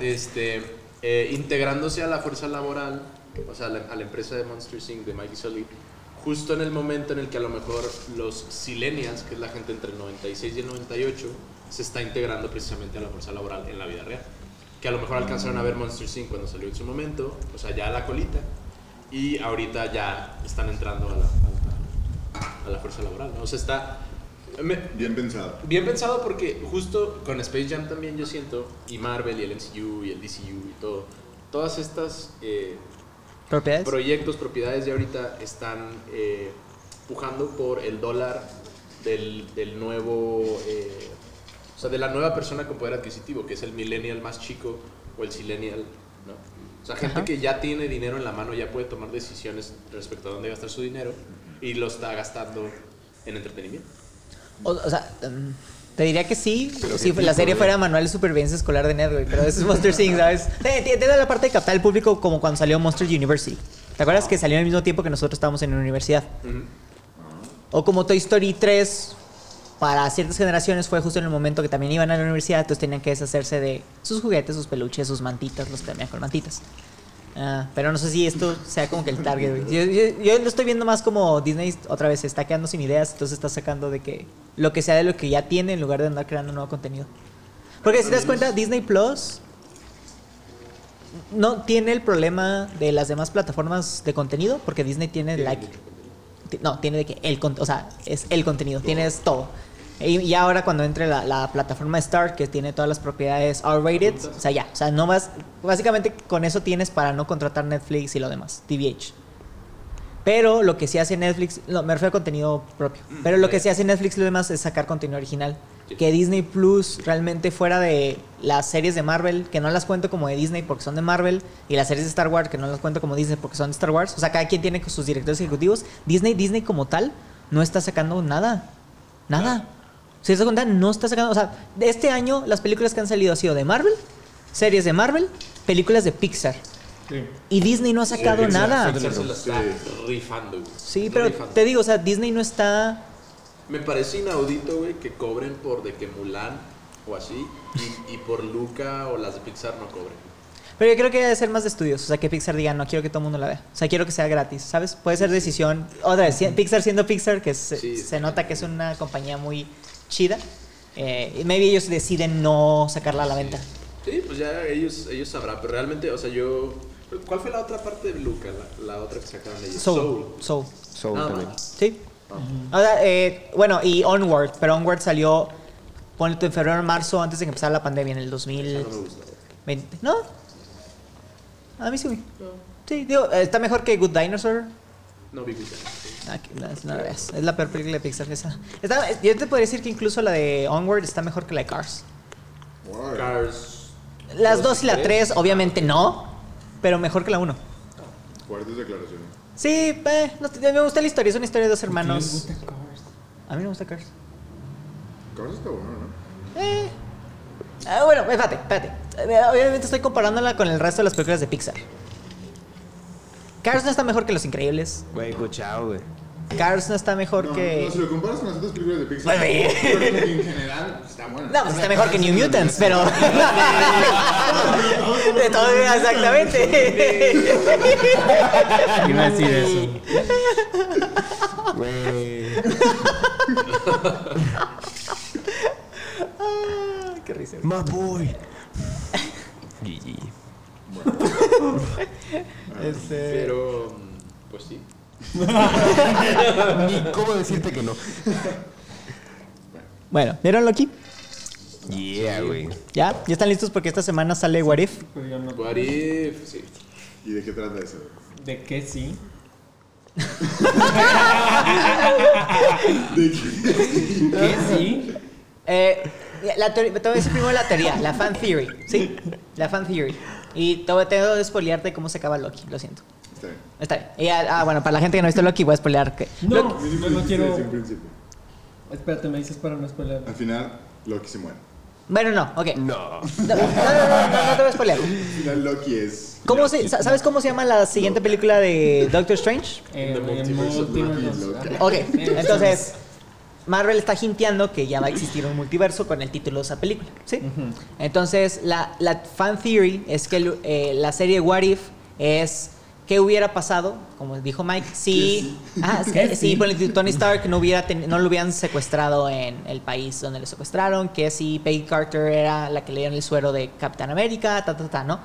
Este, eh, integrándose a la fuerza laboral, o sea, a la, empresa de Monster Inc. de Mikey Sully, justo en el momento en el que a lo mejor los Silenials, que es la gente entre el 96 y el 98, se está integrando precisamente a la fuerza laboral en la vida real. Que a lo mejor alcanzaron a ver Monster Inc. cuando salió en su momento, o sea, ya a la colita, y ahorita ya están entrando a la fuerza laboral. ¿no? O sea, está... me- Bien pensado. Bien pensado porque justo con Space Jam también yo siento, y Marvel y el MCU y el DCU y todo, todas estas eh, ¿Propiedades? proyectos, propiedades de ahorita están eh, pujando por el dólar del, del nuevo, eh, o sea, de la nueva persona con poder adquisitivo, que es el millennial más chico o el silenial, ¿no? O sea, gente Ajá. que ya tiene dinero en la mano ya puede tomar decisiones respecto a dónde gastar su dinero y lo está gastando en entretenimiento. O, o sea, mm, te diría que sí, si la serie fuera Manual de Supervivencia Escolar de Ned, güey, pero eso es Monster Inc., ¿sabes? Da la parte de captar el público como cuando salió Monster University. ¿Te acuerdas que salió al mismo tiempo que nosotros estábamos en la universidad? O como Toy Story 3, para ciertas generaciones fue justo en el momento que también iban a la universidad, entonces tenían que deshacerse de sus juguetes, sus peluches, sus mantitas, los premian con mantitas. Ah, pero no sé si esto sea como que el target, güey. Yo, yo- yo lo estoy viendo más como Disney otra vez se está quedando sin ideas, entonces está sacando de que lo que sea de lo que ya tiene en lugar de andar creando nuevo contenido. Porque si te das cuenta, Disney Plus no tiene el problema de las demás plataformas de contenido, porque Disney tiene like No, tiene de que el o sea, es el contenido, tienes todo. Y, y ahora cuando entre la, la plataforma Star, que tiene todas las propiedades R-rated, o sea, ya, o sea, no vas, básicamente con eso tienes para no contratar Netflix y lo demás, TVH. Pero lo que sí hace Netflix, no, me refiero a contenido propio, pero lo que sí hace Netflix y lo demás es sacar contenido original. Que Disney Plus realmente fuera de las series de Marvel, que no las cuento como de Disney porque son de Marvel, y las series de Star Wars, que no las cuento como Disney porque son de Star Wars. O sea, cada quien tiene sus directores ejecutivos. Disney, Disney como tal, no está sacando nada. Nada. Si te das cuenta, no está sacando. O sea, de este año las películas que han salido han sido de Marvel, series de Marvel, películas de Pixar. Sí. Y Disney no ha sacado Pixar- nada. Pixar se la está rifando, güey. Sí, pero Rifando. te digo, o sea, Disney no está. Me parece inaudito, güey, que cobren por de que Mulan o así y, y por Luca o las de Pixar no cobren. Pero yo creo que debe ser más de estudios. O sea, que Pixar diga, no quiero que todo el mundo la vea. O sea, quiero que sea gratis, ¿sabes? Puede ser decisión. Otra vez, Pixar siendo Pixar, que se, Sí, se sí. nota que es una compañía muy chida. Eh, maybe ellos deciden no sacarla a la venta. Sí, pues ya ellos, ellos sabrán, pero realmente, o sea, yo... ¿Cuál fue la otra parte de Luca? La, la otra que sacaron de ellos. Soul. Soul. Soul Nada también. más. Sí. O sea, eh, bueno, y Onward. Pero Onward salió, ponle tú, en febrero, marzo, antes de que empezara la pandemia, en el Esa 2020. no me gusta. ¿No? A mí sí, güey. Sí, digo, eh, está mejor que Good Dinosaur. No vi Luca. Ah, que no, no la veas. Es la peor película de Pixar esa. Está- yo te podría decir que incluso la de Onward está mejor que la de Cars. Wow. Cars... Las Dos 2 y la y 3, tres. obviamente no, pero mejor que la 1. Fuertes declaraciones. Sí, eh, no me gusta la historia, es una historia de dos ¿Quién les hermanos. gusta Cars? A mí no me gusta Cars. Cars está bueno, ¿no? Eh. Ah, bueno, espérate, espérate. Eh, Obviamente estoy comparándola con el resto de las películas de Pixar. Cars no está mejor que Los Increíbles. Güey, escuchado, güey. Cars no está mejor No, que. no, si lo comparas con las otras películas de Pixar, Pues, en general está bueno. No, pues está mejor que New Mutants, pero. De todo, exactamente. Iba a decir eso. Güey. Qué risa. My boy. GG. Este. Pero, pues sí. Ni cómo decirte que no. Bueno, ¿vieron Loki? Yeah, güey. ¿Ya? ¿Ya están listos? Porque esta semana sale What If. What if, sí. ¿Y de qué trata eso? ¿De qué sí? ¿De qué? ¿Qué sí? Eh, la teoría- te voy a decir primero la teoría, la fan theory. Sí, la fan theory. Y te voy tengo que spoilearte cómo se acaba Loki, lo siento. Está bien. Está bien. Y, ah, ah, bueno, para la gente que no ha visto Loki, voy a spoilear que. No, Loki- yo no quiero. Espérate, me dices para no spoiler. Al final, Loki se muere. Bueno, no, ok. No, No. no, no, no, no, no te voy a spoilear. Al final, Loki es. ¿Cómo se, sa- ¿Sabes cómo se llama la siguiente película de Doctor Strange? Eh, The el Multiverse of multiverse. Loki. Ajá. Ok, entonces Marvel está hinteando que ya va a existir un multiverso con el título de esa película, ¿sí? Entonces la, la fan theory es que el- eh, la serie What If es qué hubiera pasado, como dijo Mike, si, ah, es que ¿Qué si sí? por Tony Stark no hubiera ten- no lo hubieran secuestrado en el país donde lo secuestraron, que si Peggy Carter era la que le dieron el suero de Capitán América, ta ta ta, ¿no?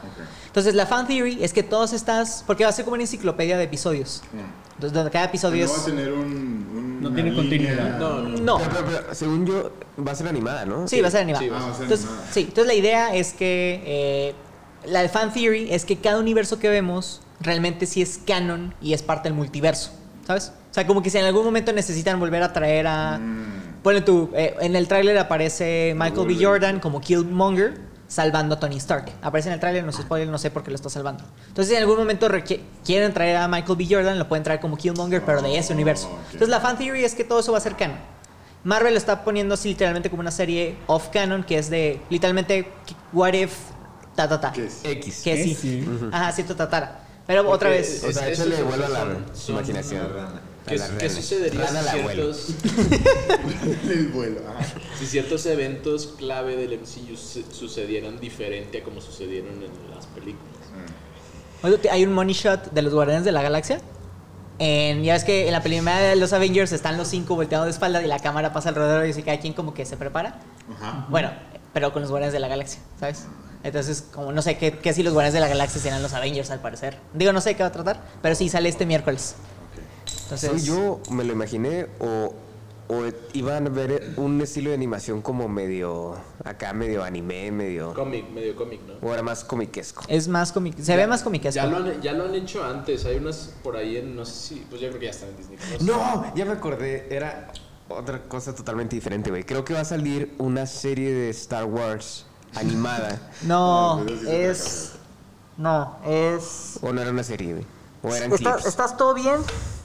Entonces la fan theory es que todas estas, porque va a ser como una enciclopedia de episodios. Mm. Entonces donde cada episodio No va a es tener un. un- No tiene línea- continuidad. No, no. no. Pero, pero, pero, según yo, va a ser animada, ¿no? Sí, va a ser animada. Sí, va a ser entonces, animada. sí, entonces la idea es que eh, la fan theory es que cada universo que vemos realmente sí es canon y es parte del multiverso, ¿sabes? O sea, como que si en algún momento necesitan volver a traer a... Mm. Ponle tú, eh, en el tráiler aparece Michael B. Jordan como Killmonger salvando a Tony Stark. Aparece en el tráiler, no se spoiler, no sé por qué lo está salvando. Entonces, si en algún momento quieren traer a Michael B. Jordan, lo pueden traer como Killmonger, pero de ese Oh, universo. ok. Entonces, la fan theory es que todo eso va a ser canon. Marvel lo está poniendo así literalmente como una serie off canon, que es de literalmente what if ta ta ta. ¿Qué es? X. Que ¿Qué sí. sí? Ajá, sí, ta ta ta. Pero otra Porque vez. O sea, échale vuelo a la imaginación. ¿Qué, qué sucedería si ciertos, El vuelo. ajá. si ciertos eventos clave del MCU su- sucedieran diferente a como sucedieron en las películas? Oye, Hay un money shot de los Guardianes de la Galaxia. En, ya ves que en la primera de los Avengers están los cinco volteados de espalda y la cámara pasa alrededor y dice cada quien como que se prepara. Ajá. Bueno, pero con los Guardianes de la Galaxia, ¿sabes? Entonces, como no sé qué, qué si los Guardianes de la Galaxia serán los Avengers al parecer. Digo, no sé qué va a tratar, pero sí sale este miércoles. Entonces, ¿Soy yo me lo imaginé o, o iban a ver un estilo de animación como medio acá, medio anime, medio... Cómic, medio cómic, ¿no? O era más comiquesco. es más cómic, se ve más comiquesco. Ya lo, han, ya lo han hecho antes. Hay unas por ahí en, no sé si, pues yo creo que ya están en Disney. Plus. No, ya me acordé, era otra cosa totalmente diferente, güey. Creo que va a salir una serie de Star Wars animada. No, No, pues es... No, es... o no era una serie, güey. O eran ¿Está- clips. ¿Estás todo bien?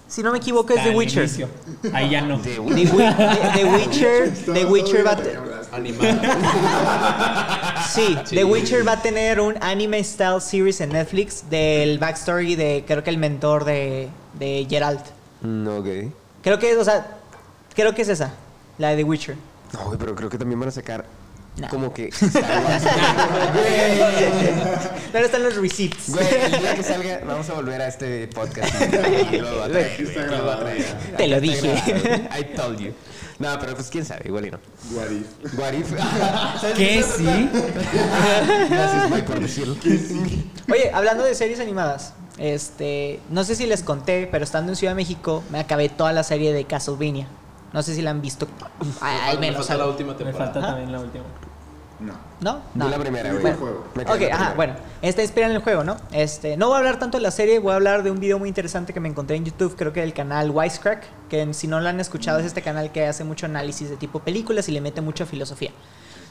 Si no me equivoco es The Witcher. inicio. Ahí ya no. De The, Wi- The- The Witcher, The Witcher va a te- Animada. sí. The Witcher va a tener un anime style series en Netflix del backstory de creo que el mentor de, de Geralt. Mm, ok. Creo que, o sea, creo que es esa, la de The Witcher. No, güey, pero creo que también van a sacar No. como que. Pero están los receipts. Güey, el día que salga, vamos a volver a este podcast. Y lo a traer, güey, lo a traer. Te lo dije. I told you. No, pero pues quién sabe, igual y no. What if? What if? ¿Sabes ¿Qué sí? Gracias, Mike, por decirlo. Oye, hablando de series animadas, este, no sé si les conté, pero estando en Ciudad de México me acabé toda la serie de Castlevania. No sé si la han visto, a- al Me menos. falta la última Me temporada. falta Ajá. también la última. No. ¿No? Vi No. la primera, güey. el juego. Me quedé Ok, ajá, primera. bueno. Está inspirada en el juego, ¿no? Este, no voy a hablar tanto de la serie, voy a hablar de un video muy interesante que me encontré en YouTube, creo que del canal Wisecrack, que si no lo han escuchado es este canal que hace mucho análisis de tipo películas y le mete mucha filosofía.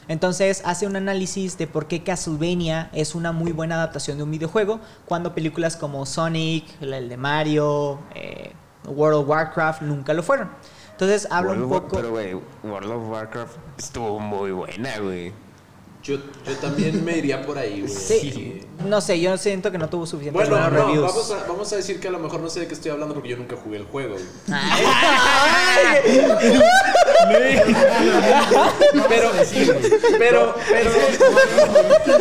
Entonces hace un análisis de por qué Castlevania es una muy buena adaptación de un videojuego, cuando películas como Sonic, el de Mario, eh, World of Warcraft nunca lo fueron. Entonces habla un poco... Pero, güey, World of Warcraft estuvo muy buena, güey. Yo, yo también me iría por ahí, güey. Sí. No sé, yo siento que no tuvo suficientes Bueno, no, reviews. vamos a, vamos a decir que a lo mejor no sé de qué estoy hablando porque yo nunca jugué el juego. güey. Pero, pero, pero,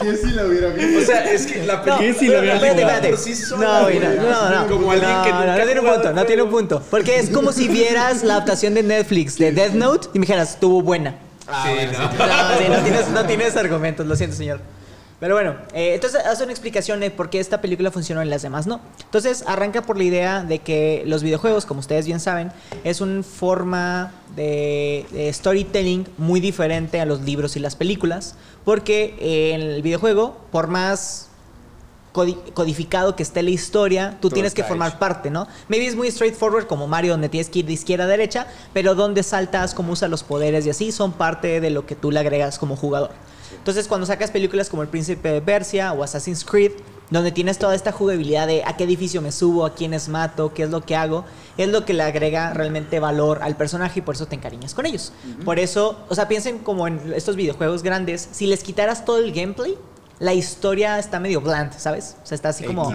¿Qué si la hubiera visto? o sea, es que la No, película No, güey, no, güey. no, no. Como alguien no, que no, nunca no ha tiene un punto, no tiene un punto. Porque es como si vieras la adaptación de Netflix de Death Note y me dijeras, estuvo buena. Sí, no. No, sí, no tienes, no tienes argumentos, lo siento, señor. Pero bueno, eh, entonces hace una explicación de por qué esta película funcionó y las demás no. Entonces arranca por la idea de que los videojuegos, como ustedes bien saben, es una forma de, de storytelling muy diferente a los libros y las películas, porque eh, en el videojuego, por más codificado que esté la historia, tú tienes que formar hecho. parte, ¿no? Maybe es muy straightforward como Mario, donde tienes que ir de izquierda a derecha, pero donde saltas, cómo usas los poderes y así, son parte de lo que tú le agregas como jugador. Entonces, cuando sacas películas como El Príncipe de Persia o Assassin's Creed, donde tienes toda esta jugabilidad de a qué edificio me subo, a quiénes mato, qué es lo que hago, es lo que le agrega realmente valor al personaje y por eso te encariñas con ellos. Por eso, o sea, piensen como en estos videojuegos grandes, si les quitaras todo el gameplay, la historia está medio bland, ¿sabes? O sea, está así como...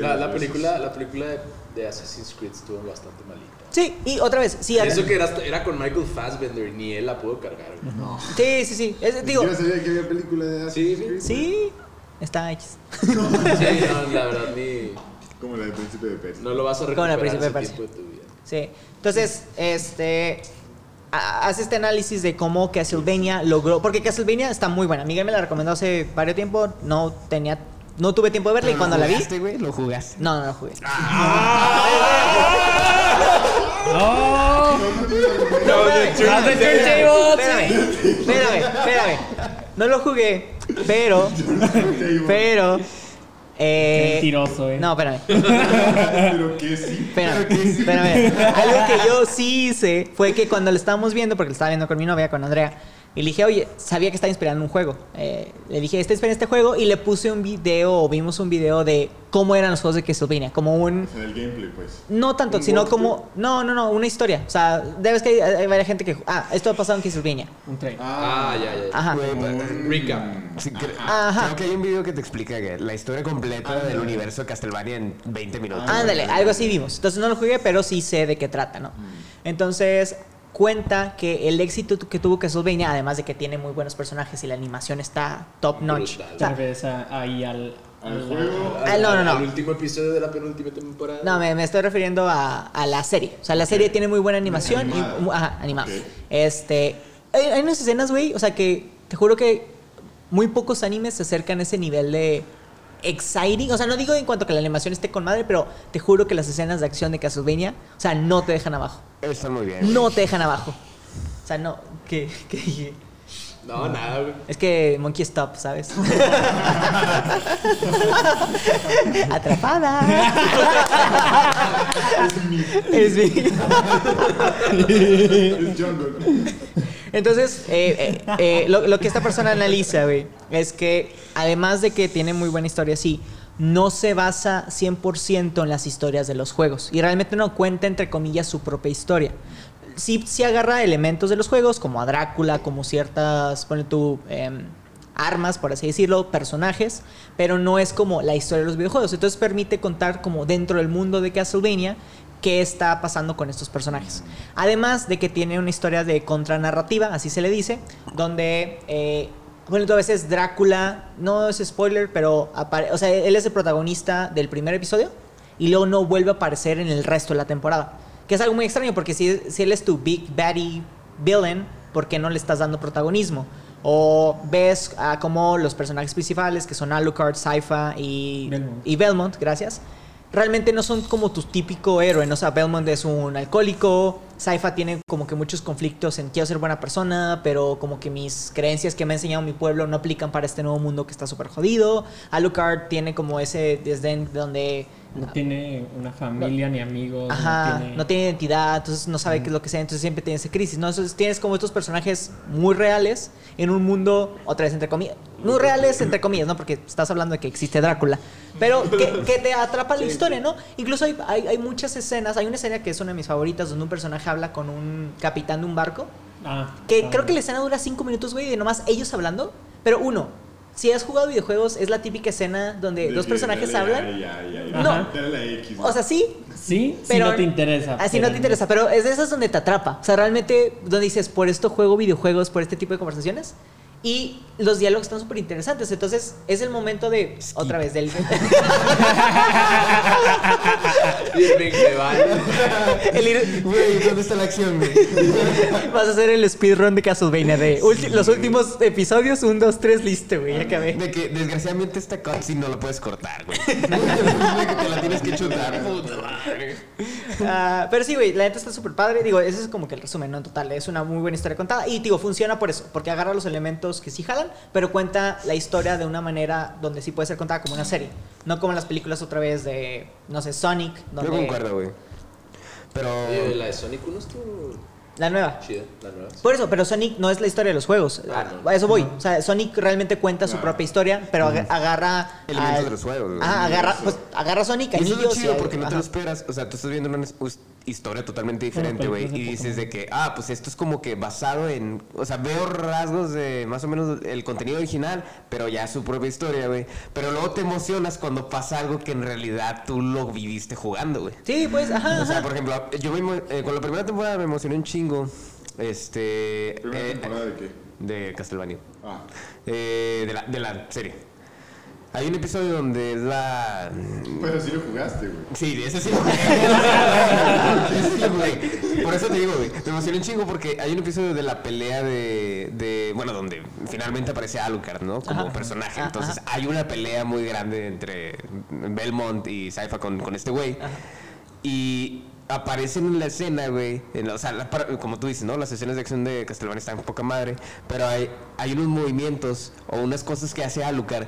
La, la película, la película de, de Assassin's Creed estuvo bastante malita. Sí, y otra vez, sí, eso que era, era con Michael Fassbender y ni él la pudo cargar. güey. sí, sí, sí. Es- digo, Yo sabía que había película de Sí, Assassin's Creed. sí, está X. Sí, no, la verdad ni... Como la del Príncipe de Persia. No lo vas a Como la recuperar Príncipe de Persia. de tu vida. Sí. Entonces, este. Ha- Hace este análisis de cómo Castlevania logró. Porque Castlevania está muy buena. Miguel me la recomendó hace varios tiempo. No tenía. No tuve tiempo de verla y cuando la vi. ¿Jugaste, güey? ¿Lo jugaste? No, no la jugué. ¡No! No, espérame, ¡Haz de espérame, espérame, espérame. No lo jugué, pero. Pero. Eh, Mentiroso, eh. no, espérame. Pero que sí. Espérame, espérame. Algo que yo sí hice fue que cuando lo estábamos viendo, porque lo estaba viendo con mi novia, con Andrea, y le dije, oye, sabía que estaba inspirado en un juego. Eh, le dije, está inspirado en este juego, y le puse un video, o vimos un video de cómo eran los juegos de Castlevania. Como un. Sea, el gameplay, pues. No tanto, ¿Un sino walkthrough? como. No, no, no, una historia. O sea, debes que hay, hay varias gente que. Ah, esto ha pasado en Castlevania. Un tren. Ah, ya, ya. ya. Ajá. Güey, Un- Recap. Sí, cre- Ajá. Creo que hay un video que te explica que la historia completa del universo de Castlevania en 20 minutos. Ándale, algo así vimos. Entonces no lo jugué, pero sí sé de qué trata, ¿no? Entonces cuenta que el éxito que tuvo Castlevania, además de que tiene muy buenos personajes y la animación está top notch. O Te sea, ahí al. Al al- juego. No, no, no. Al último episodio de la penúltima temporada. no, me, me estoy refiriendo a, a la serie. O sea, la serie tiene muy buena animación Animada. y ajá, animada. Este, hay, hay unas escenas, güey, o sea que te juro que muy pocos animes se acercan a ese nivel de exciting. O sea, no digo en cuanto a que la animación esté con madre, pero te juro que las escenas de acción de Castlevania, o sea, no te dejan abajo. Están muy bien. No te dejan abajo. O sea, no. ¿Qué, qué dije? No, nada, güey. Es que Monkey Stop, ¿sabes? Atrapada. es mi. Es Jungle. Entonces, eh, eh, eh, lo, que esta persona analiza, güey, es que además de que tiene muy buena historia, sí, no se basa 100% en las historias de los juegos. Y realmente no cuenta, entre comillas, su propia historia. Sí, sí agarra elementos de los juegos, como a Drácula, como ciertas, pone tú, em, armas, por así decirlo, personajes, pero no es como la historia de los videojuegos. Entonces permite contar como dentro del mundo de Castlevania qué está pasando con estos personajes. Además de que tiene una historia de contranarrativa, así se le dice, donde, eh, bueno, a veces Drácula, no es spoiler, pero o sea, él es el protagonista del primer episodio y luego no vuelve a aparecer en el resto de la temporada. Que es algo muy extraño porque si, si él es tu big baddie villain, ¿por qué no le estás dando protagonismo? O ves a como los personajes principales, que son Alucard, Sypha y Belmont. y Belmont, gracias. Realmente no son como tu típico héroe, ¿no? O sea, Belmont es un alcohólico, Sypha tiene como que muchos conflictos en quiero ser buena persona, pero como que mis creencias que me ha enseñado mi pueblo no aplican para este nuevo mundo que está súper jodido. Alucard tiene como ese desdén donde No tiene una familia ni amigos. Ajá, no tiene... no tiene identidad, entonces no sabe qué es lo que sea, entonces siempre tiene esa crisis, ¿no? Entonces tienes como estos personajes muy reales en un mundo, otra vez entre comillas, muy reales, entre comillas, ¿no? Porque estás hablando de que existe Drácula. Pero que, que te atrapa la historia, ¿no? Incluso hay, hay, hay muchas escenas. Hay una escena que es una de mis favoritas donde un personaje habla con un capitán de un barco. Ah, Que ah. creo que la escena dura cinco minutos, güey, de nomás ellos hablando. Pero uno, si has jugado videojuegos, es la típica escena donde De dos personajes dale, hablan. ay, ay, ay, No. X. O sea, sí, Sí, pero no te interesa. Así no pero- te interesa, pero es de esas donde te atrapa. O sea, realmente donde dices, por esto juego videojuegos, por este tipo de conversaciones. Y los diálogos están súper interesantes. Entonces, es el momento de, otra vez, del... El ir- Güey, ¿dónde está la acción, güey? vas a hacer el speedrun de Castlevania de ulti- los últimos episodios, un, dos, tres, listo, güey, ya acabé. De que desgraciadamente esta cutscene no la puedes cortar, güey. De que te la tienes que chutar. Puta madre. Ah, pero sí, güey, la neta está súper padre. Digo, ese es como que el resumen, ¿no? En total, es una muy buena historia contada. Y, digo, funciona por eso, porque agarra los elementos que sí jalan, pero cuenta la historia de una manera donde sí puede ser contada como una serie. No como en las películas otra vez de, no sé, Sonic, Yo donde... concuerdo, güey. Pero. Oye, la de Sonic 1 estuvo La nueva. chida, la nueva. Por eso, pero Sonic no es la historia de los juegos. Ah, no. A eso voy. O sea, Sonic realmente cuenta su Claro. propia historia, pero ag- agarra. Elementos al- de los juegos, güey. Ajá, agarra, pues, agarra Sonic, Y eso es chido y- porque no te lo esperas. O sea, tú estás viendo una historia totalmente diferente, güey. Y dices de que, ah, pues esto es como que basado en. O sea, veo rasgos de más o menos el contenido original, pero ya su propia historia, güey. Pero luego te emocionas cuando pasa algo que en realidad tú lo viviste jugando, güey. Sí, pues, ajá. O sea, ajá. por ejemplo, yo me eh, con la primera temporada me emocioné un chingo. Este. ¿Primera eh, temporada de qué? de Castlevania. Ah, Eh, de, la, de la serie. Hay un episodio donde es la. pero sí lo jugaste, güey. Sí, ese sí lo jugué. Ese sí lo jugué. Por eso te digo, güey. Me emocioné un chingo porque hay un episodio de la pelea de. de bueno, donde finalmente aparece Alucard, ¿no? Como Ajá. personaje. Entonces ajá. hay una pelea muy grande entre Belmont y Saifa con, con este güey. Y aparecen en la escena, güey. en la- O sea, la como tú dices, ¿no? Las escenas de acción de Castlevania están poca madre. Pero hay, hay unos movimientos o unas cosas que hace Alucard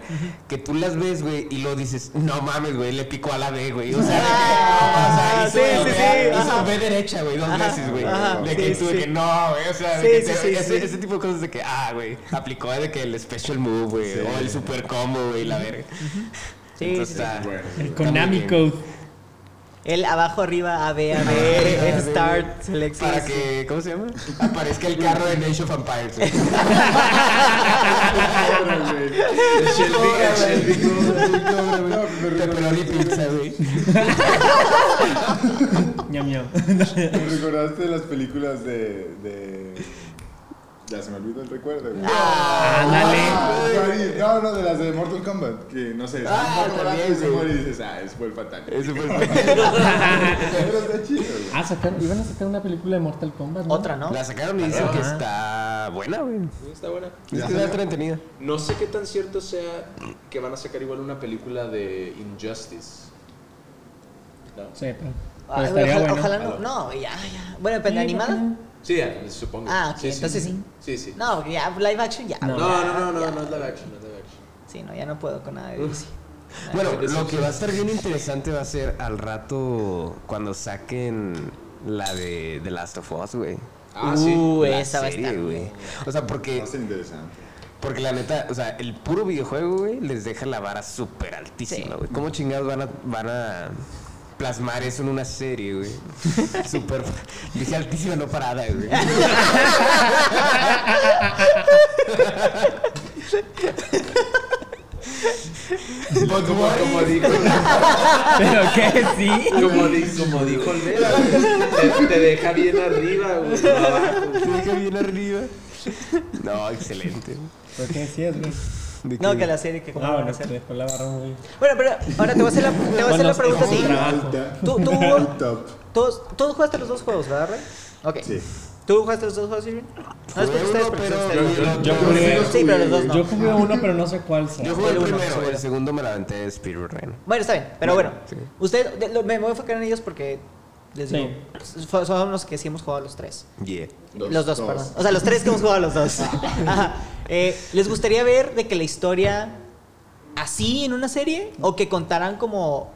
que tú las ves, güey, y lo dices, no mames, güey, le picó a la B, güey. O sea, de que, Ah, o sea, hizo, sí, sí, B- sí, hizo. B derecha, güey, dos Ajá, veces, güey. De que sí, tú, de que no, güey, o sea, de que sí, te- sí, ese, sí. ese tipo de cosas de que, ah, güey, aplicó de que el special move, güey, Sí. o el super combo, güey, la verga. Sí, Entonces sí, está- Bueno. El Konami. Code. El abajo, arriba, A, B, A, Ah, Start. Select. Para sí. que, ¿cómo se llama? Aparezca el carro de Nation of Empires. güey. El Shelby, el Shelby. Pepperoni pizza, güey. Ñam, ñam. ¿Me recordaste de las películas de, de... Ya se me olvidó el recuerdo. güey. Ándale. Ah, No, no, de las de Mortal Kombat. Que no sé, Ah, también, y se güey. muere y dices, ah, ese fue el fatal. Ese fue el Pero está chido, güey. Ah, sacaron, iban a sacar una película de Mortal Kombat. ¿no? Otra, ¿no? La sacaron y dicen que está buena, güey. Sí, Está buena. Es que está entretenida. No sé qué tan cierto sea que van a sacar igual una película de Injustice. No. Sí, pero. Pero ojalá, bueno. ojalá no. No, ya, ya. Bueno, depende, Sí, ¿animada? Sí, ya, supongo. Ah, ok, entonces sí. Sí, sí. No, ya, live action ya. No. No, no, no, no, ya. no es live action, no es live action. Sí, no, ya no puedo con nada de DC. Bueno, lo que va a estar bien interesante va a ser al rato cuando saquen la de The Last of Us, güey. Ah, sí. Uh, La esa va a serie, estar. güey. O sea, porque, Va a ser interesante. porque la neta, o sea, el puro videojuego, güey, les deja la vara súper altísima, Sí. güey. ¿Cómo chingados van a, van a plasmar eso en una serie, güey? Súper. Dije altísima, no parada, güey. Como, como dijo, ¿Pero qué? Sí. como, di- como dijo el te, te deja bien arriba, güey. Te deja bien arriba. No, excelente. ¿Por qué decías, güey? ¿De No, que la serie que como Ah, bueno, hacer. te dejó la barra muy. Bueno, pero ahora te voy a hacer la, te voy a hacer Bueno, la pregunta a ti. Alta. Tú, tú, Top. todos, todos jugaste los dos juegos, ¿verdad, Rey? Ok. Sí. ¿Tú jugaste los dos juegos, Irving? No es ustedes, pero Yo Pero jugué- sí pero los dos no. Yo jugué uno, pero no sé cuál sea. Yo jugué el uno, primero, el segundo me la aventé de Speedrun. Bueno, está bien, pero bueno. Sí. Usted, me voy a enfocar en ellos porque les digo, fue- son los que sí hemos jugado los tres. Yeah. Dos. los dos, Dos. perdón. O sea, los tres que hemos jugado los dos. Ajá. Eh, ¿Les gustaría ver de que la historia así en una serie o que contaran como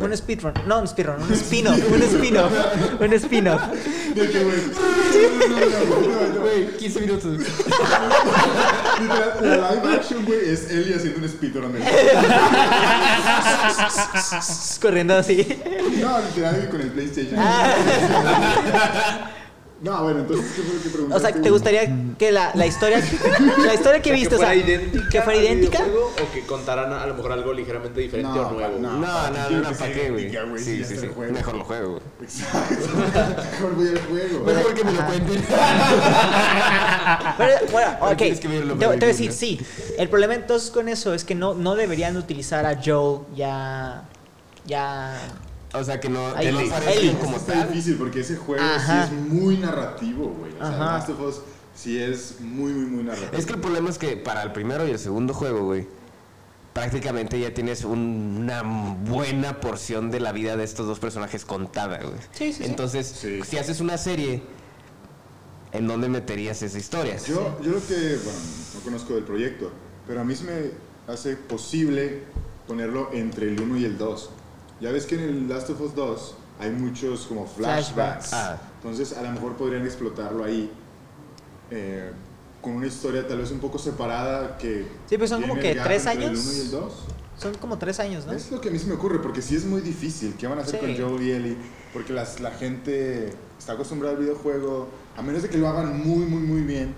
un speedrun? No, un speedrun, un spin-off, un spin-off, un spin-off. De que, güey, Güey, 15 minutos. La live action, güey, es Ellie haciendo un speedrun. Corriendo así. No, literal, con el PlayStation. No, bueno, entonces, ¿qué fue lo que O preguntaste? sea, ¿te gustaría que la, la historia la historia que viste, que o sea, fuera idéntica que fuera al idéntica? videojuego o que contaran a lo mejor algo ligeramente diferente o nuevo. no. No, no, no, que ¿para qué, güey? Sí, sí, sí. Mejor lo juego, güey. Exacto. Mejor voy al juego. Mejor que me lo cuenten. Pero, bueno, ok. tienes que verlo te, voy a decir, sí. El problema entonces con eso es que no, no deberían utilizar a Joel ya. Ya. O sea, que no, que no como está tal. difícil porque ese juego Ajá. sí es muy narrativo, güey. O sea, Ajá. Last of Us sí es muy, muy, muy narrativo. Es que el problema es que para el primero y el segundo juego, güey, prácticamente ya tienes un- una buena porción de la vida de estos dos personajes contada, güey. Sí, sí, sí. Entonces, Sí. si haces una serie, ¿en dónde meterías esa historia? Yo, yo lo que, bueno, no conozco del proyecto, pero a mí se me hace posible ponerlo entre el 1 y el 2. Ya ves que en el Last of Us 2 hay muchos como flashbacks. Flashbacks. Ah. Entonces a lo mejor podrían explotarlo ahí eh, con una historia tal vez un poco separada que... Sí, pues son como que tres años. El 1 y el 2. Son como tres años, ¿no? Es lo que a mí se me ocurre, porque sí es muy difícil. ¿Qué van a hacer Sí. con Joel y Ellie? Porque las, la gente está acostumbrada al videojuego. A menos de que lo hagan muy, muy, muy bien,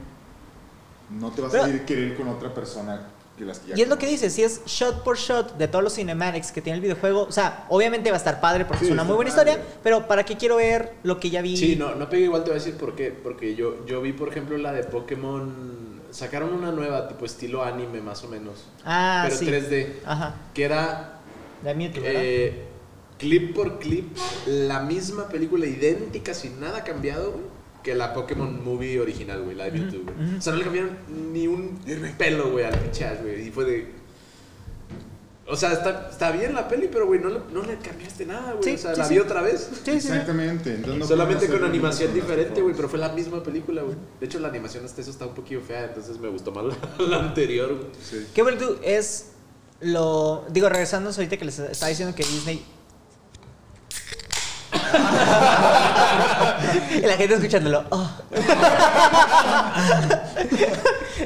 no te vas Pero- a ir querer con otra persona que las que ya Y es lo que dices, si es shot por shot de todos los cinematics que tiene el videojuego, o sea, obviamente va a estar padre porque Sí, es una muy buena padre. historia, pero ¿para qué quiero ver lo que ya vi? Sí, no, no pegue igual, te voy a decir por qué. Porque yo, yo vi, por ejemplo, la de Pokémon. Sacaron una nueva, tipo estilo anime, más o menos. Ah, pero sí. 3D. Ajá, Que era de Mewtwo, eh, clip por clip la misma película, idéntica, sin nada cambiado, güey, que la Pokémon Movie original, güey, la de Mewtwo, güey. O sea, no le cambiaron ni un pelo, güey, al pinche Ash, güey. Y fue de. O sea, está, está bien la peli, pero, güey, no le, no le cambiaste nada, güey. Sí, o sea, sí, la sí. vi otra vez. Sí, sí, sí. Exactamente. entonces no Solamente con animación diferente, güey, pero fue la misma película, güey. De hecho, la animación hasta eso está un poquillo fea, entonces me gustó más la, la anterior, güey. Sí. Qué bueno tú es lo. Digo, regresando ahorita que les estaba diciendo que Disney. Y la gente escuchándolo. oh.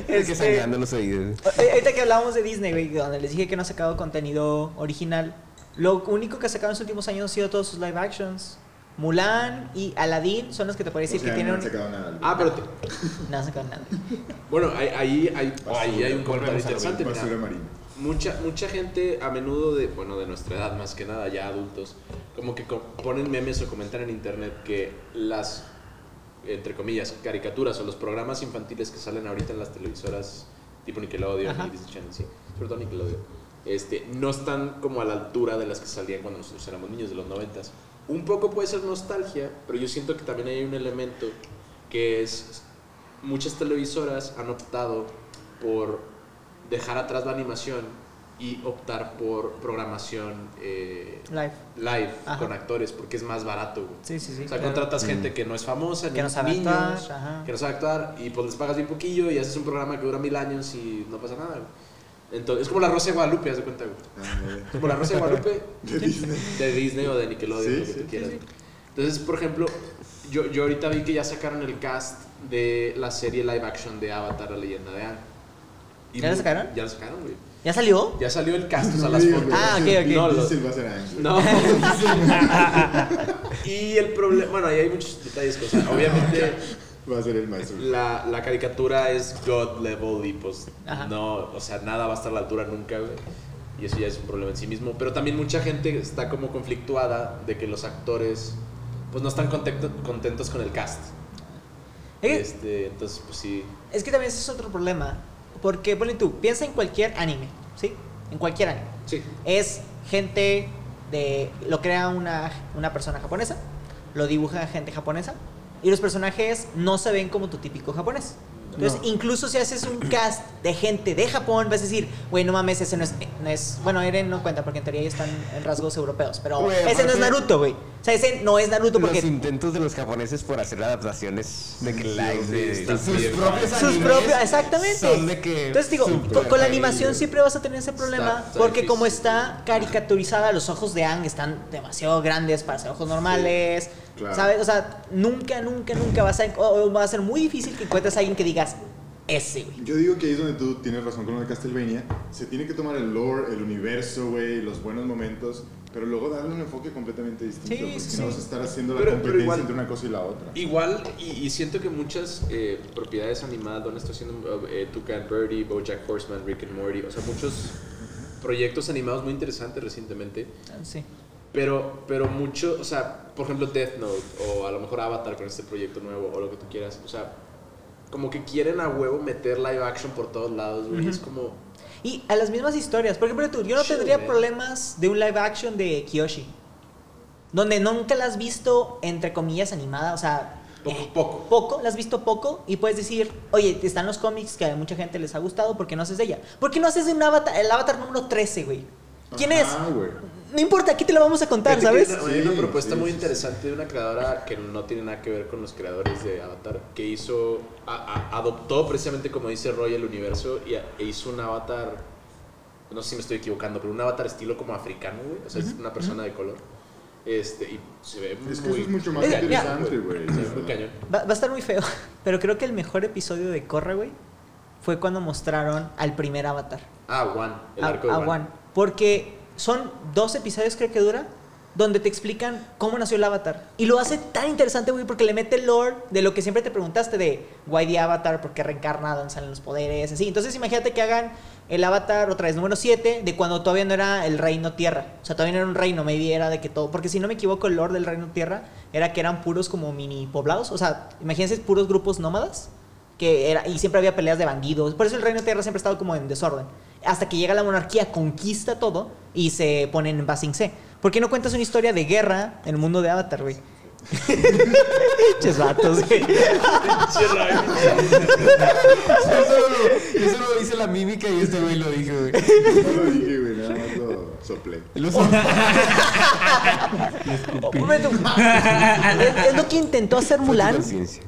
Es que Este, sangrando los oídos. eh, Ahorita que hablábamos de Disney, güey, donde les dije que no ha sacado contenido original, lo único que ha sacado en los últimos años han sido todos sus live actions. Mulan y Aladdin son los que te puedo decir O sea, que tienen. no han sacado nada. Ah, pero te- No han sacado nada. bueno, ahí, ahí, hay, Basura. ahí hay un comentario interesante. Basura marina. Mucha, mucha gente, a menudo de, bueno, de nuestra edad más que nada, ya adultos, como que ponen memes o comentan en internet que las, entre comillas, caricaturas o los programas infantiles que salen ahorita en las televisoras tipo Nickelodeon Ajá. y Disney Channel, sí, sobre todo Nickelodeon, este, no están como a la altura de las que salían cuando nosotros éramos niños de los noventas. Un poco puede ser nostalgia, pero yo siento que también hay un elemento que es muchas televisoras han optado por dejar atrás la animación y optar por programación eh, Live. live Ajá. con actores porque es más barato. güey. Sí, sí, sí. O sea, claro. contratas gente que no es famosa, Que ni no sabe niños, actuar, ajá. que no sabe actuar, y pues les pagas bien poquillo y haces un programa que dura mil años y no pasa nada. güey. Entonces, es como la Rosa de Guadalupe, haz de cuenta, güey. Ah, Es como la Rosa de Guadalupe De Disney. de Disney o de Nickelodeon, Sí, lo que sí, tú quieras. Entonces, por ejemplo, yo, yo ahorita vi que ya sacaron el cast de la serie live action de Avatar, la leyenda de Aang. Y ¿Ya la mu- sacaron? Ya la sacaron, güey. ¿Ya salió? Ya salió el cast, o sea, No las fotos. Ah, ok, ok. No, lo- a. No. y el problema, bueno, ahí hay muchos detalles, cosas. Obviamente, Va a ser el maestro. la, la caricatura es God level y pues Ajá. no, o sea, nada va a estar a la altura nunca, güey. Y eso ya es un problema en sí mismo. Pero también mucha gente está como conflictuada de que los actores pues no están contento- contentos con el cast. Es, Este, entonces, pues sí. es que también ese es otro problema. Porque, ponle tú, piensa en cualquier anime, ¿sí? En cualquier anime. Sí. Es gente de. Lo crea una, una persona japonesa, lo dibuja gente japonesa, y los personajes no se ven como tu típico japonés. Entonces, No. incluso si haces un cast de gente de Japón, vas a decir, güey, no mames, ese no es, no es. Bueno, Eren no cuenta porque en teoría ya están en rasgos europeos, pero ese no es Naruto, güey. O sea, ese no es Naruto porque. Los intentos de los japoneses por hacer adaptaciones de que sí, de sus bien propios Sus animes propios, exactamente. Son de que Entonces digo, con, con la animación siempre vas a tener ese problema, Está- está porque como está caricaturizada, los ojos de Ang están demasiado grandes para ser ojos normales. Claro. ¿Sabes? O sea, nunca, nunca, nunca vas a... o- va a ser muy difícil que encuentres a alguien que digas, ese, güey. Yo digo que ahí es donde tú tienes razón con lo de Castlevania. Se tiene que tomar el lore, el universo, güey, los buenos momentos, pero luego darle un enfoque completamente distinto. Sí, porque sí, no vas a estar haciendo la Pero- pero competencia igual- entre una cosa y la otra. Igual, y, y siento que muchas eh, propiedades animadas, donde está haciendo eh, Toucan Birdie, Bojack Horseman, Rick and Morty, o sea, muchos proyectos animados muy interesantes recientemente, Sí. Pero, pero mucho, o sea, por ejemplo Death Note, o a lo mejor Avatar con este proyecto nuevo, o lo que tú quieras, o sea, como que quieren a huevo meter live action por todos lados, güey, es como... Y a las mismas historias. Por ejemplo, tú, yo no tendría man. problemas de un live action de Kyoshi. Donde nunca la has visto, entre comillas, animada. O sea, Poco, eh, poco. Poco, la has visto poco. Y puedes decir, oye, están los cómics que a mucha gente les ha gustado. ¿Por qué no haces de ella? ¿Por qué no haces de un avatar, el avatar número 13, güey? ¿Quién Ajá, es? güey. No importa, aquí te lo vamos a contar, Fíjate que ¿sabes? Hay una, hay una Sí, propuesta sí, muy sí, interesante de una creadora que no tiene nada que ver con los creadores de Avatar, que hizo, a- a- adoptó precisamente como dice Roy el universo y a- e hizo un avatar, no sé si me estoy equivocando, pero un avatar estilo como africano, güey, o sea, es una persona de color. Este, y se ve muy, Es que eso es mucho más Mira, mira. interesante, güey. sí, muy cañón. Va, va a estar muy feo. Pero creo que el mejor episodio de Korra, güey, fue cuando mostraron al primer avatar. Ah, One, el a, arco de a One. One. Porque son dos episodios, creo que dura, donde te explican cómo nació el avatar. Y lo hace tan interesante, güey, porque le mete el lore de lo que siempre te preguntaste de why the avatar, por qué reencarna, dónde salen los poderes, así. Entonces imagínate que hagan el avatar otra vez número 7 de cuando todavía no era el reino tierra. O sea, todavía no era un reino, maybe era de que todo. Porque si no me equivoco, el lore del reino tierra era que eran puros como mini poblados. O sea, imagínense puros grupos nómadas. Que era, y siempre había peleas de bandidos. Por eso el reino tierra siempre ha estado como en desorden. Hasta que llega la monarquía, conquista todo y se ponen en Basing C. ¿Por qué no cuentas una historia de guerra en el mundo de Avatar, güey? Pinches vatos, güey. Eso, lo- dice la mímica y este güey lo dijo, güey. No lo dije, güey, nada más Un momento. es, es lo que intentó hacer Mulan,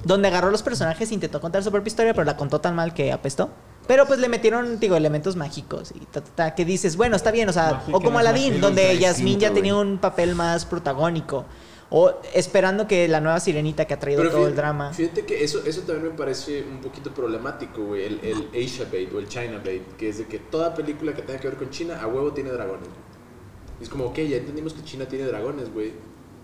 donde agarró los personajes e intentó contar su propia historia, pero la contó tan mal que apestó. Pero pues le metieron, digo, elementos mágicos y ta, ta, ta, que dices, bueno, está bien, o sea, o como Aladdin, donde distinto, ya tenía un papel más protagónico. O esperando que la nueva sirenita que ha traído todo fíjate, el drama. Fíjate que eso, eso también me parece un poquito problemático, güey. El, el Asia Bait o el China Bait, que es de que toda película que tenga que ver con China a huevo tiene dragones. güey. Y es como, ok, ya entendimos que China tiene dragones, güey.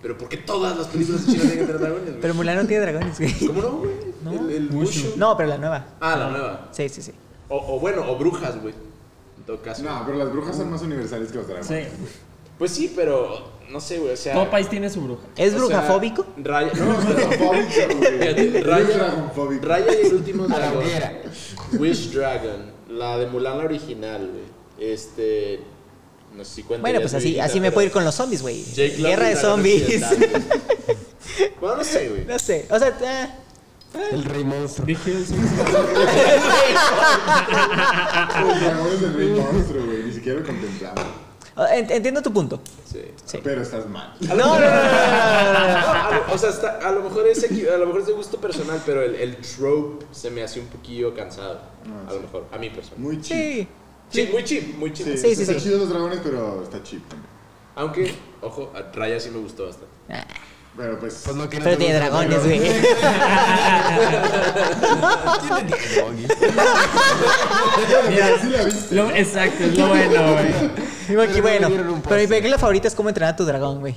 Pero ¿por qué todas las películas de China tienen que tener dragones, güey? Pero Mulan no tiene dragones, güey. ¿Cómo no, güey? No. El, el Mushu. Mushu. No, pero la nueva. Ah, la nueva. Sí, sí, sí. O, o bueno, o brujas, güey. En todo caso. No, pero las brujas son más universales que los dragones. Sí. Pues sí, pero no sé, güey. O sea. Todo país tiene su bruja. ¿Es o sea, brujafóbico? Raya. No, güey. Raya. Raya y el último dragón. Wish Dragon, la de Mulan la original, güey. Este. No sé si cuenta. Bueno, pues es así, así me puedo ir con los zombies, güey. Guerra de zombies. Bueno, no sé, güey. No sé, o sea, eh, El rey monstruo. Dije del rey monstruo, güey. Ni siquiera lo contemplamos. en- entiendo tu punto. Sí. Sí. Pero estás mal. No, no, no, no, a o sea, está- a lo mejor es a lo mejor es de gusto personal, pero el, el trope se me hace un poquillo cansado. Ah, a lo mejor, a mí personal. Muy cheap. Sí. Sí, muy cheap, muy cheap. Sí, Sí, sí, está sí. chido los dragones, pero está cheap también. Aunque, ojo, a Raya sí me gustó bastante. Pero pues. Pues no, que no Pero tiene dragones, güey. Tiene dragones. Mira, exacto, es lo bueno, güey. Digo aquí, Pero no bueno, pero mi película favorita es cómo entrenar a tu dragón, güey.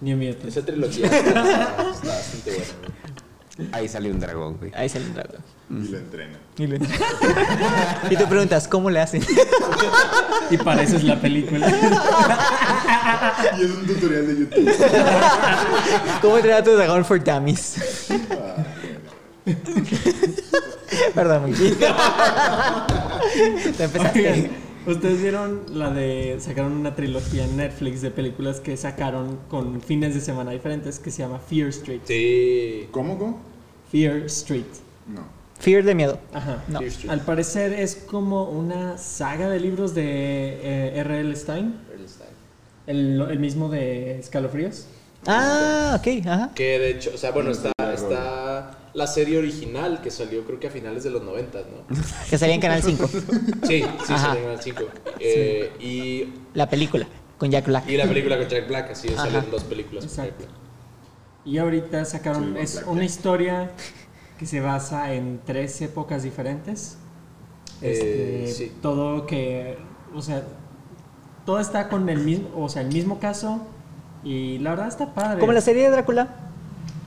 Ni miedo. Esa trilogía está, está bastante buena. güey. Ahí salió un dragón, güey. Ahí sale un dragón. Y lo entrena. Y, lo- y te preguntas, ¿cómo le hacen? Y para eso es la película. Y es un tutorial de YouTube. ¿Cómo entrenar a tu dragón for dummies? Perdón, Monkey. Te empezaste. Oigan, Ustedes vieron la de. Sacaron una trilogía en Netflix de películas que sacaron con fines de semana diferentes que se llama Fear Street. Sí. ¿Cómo, cómo? Fear Street. No. Fear de miedo. Ajá. No. Al parecer es como una saga de libros de eh, R.L. Stein, el, el mismo de Escalofríos. Ah, ok, ajá. Que de hecho, o sea, bueno, está, está la serie original que salió creo que a finales de los 90, ¿no? Que salía en Canal 5. Sí, sí, salió en el 5. Eh, y, La película, con Jack Black. y la película con Jack Black, así salen dos películas con Jack. Black. Y ahorita sacaron, Sí, es Black una Jack. historia que se basa en tres épocas diferentes. Eh, Este, sí. Todo que, o sea, todo está con el mismo, o sea, el mismo caso y la verdad está padre. Como la serie de Drácula.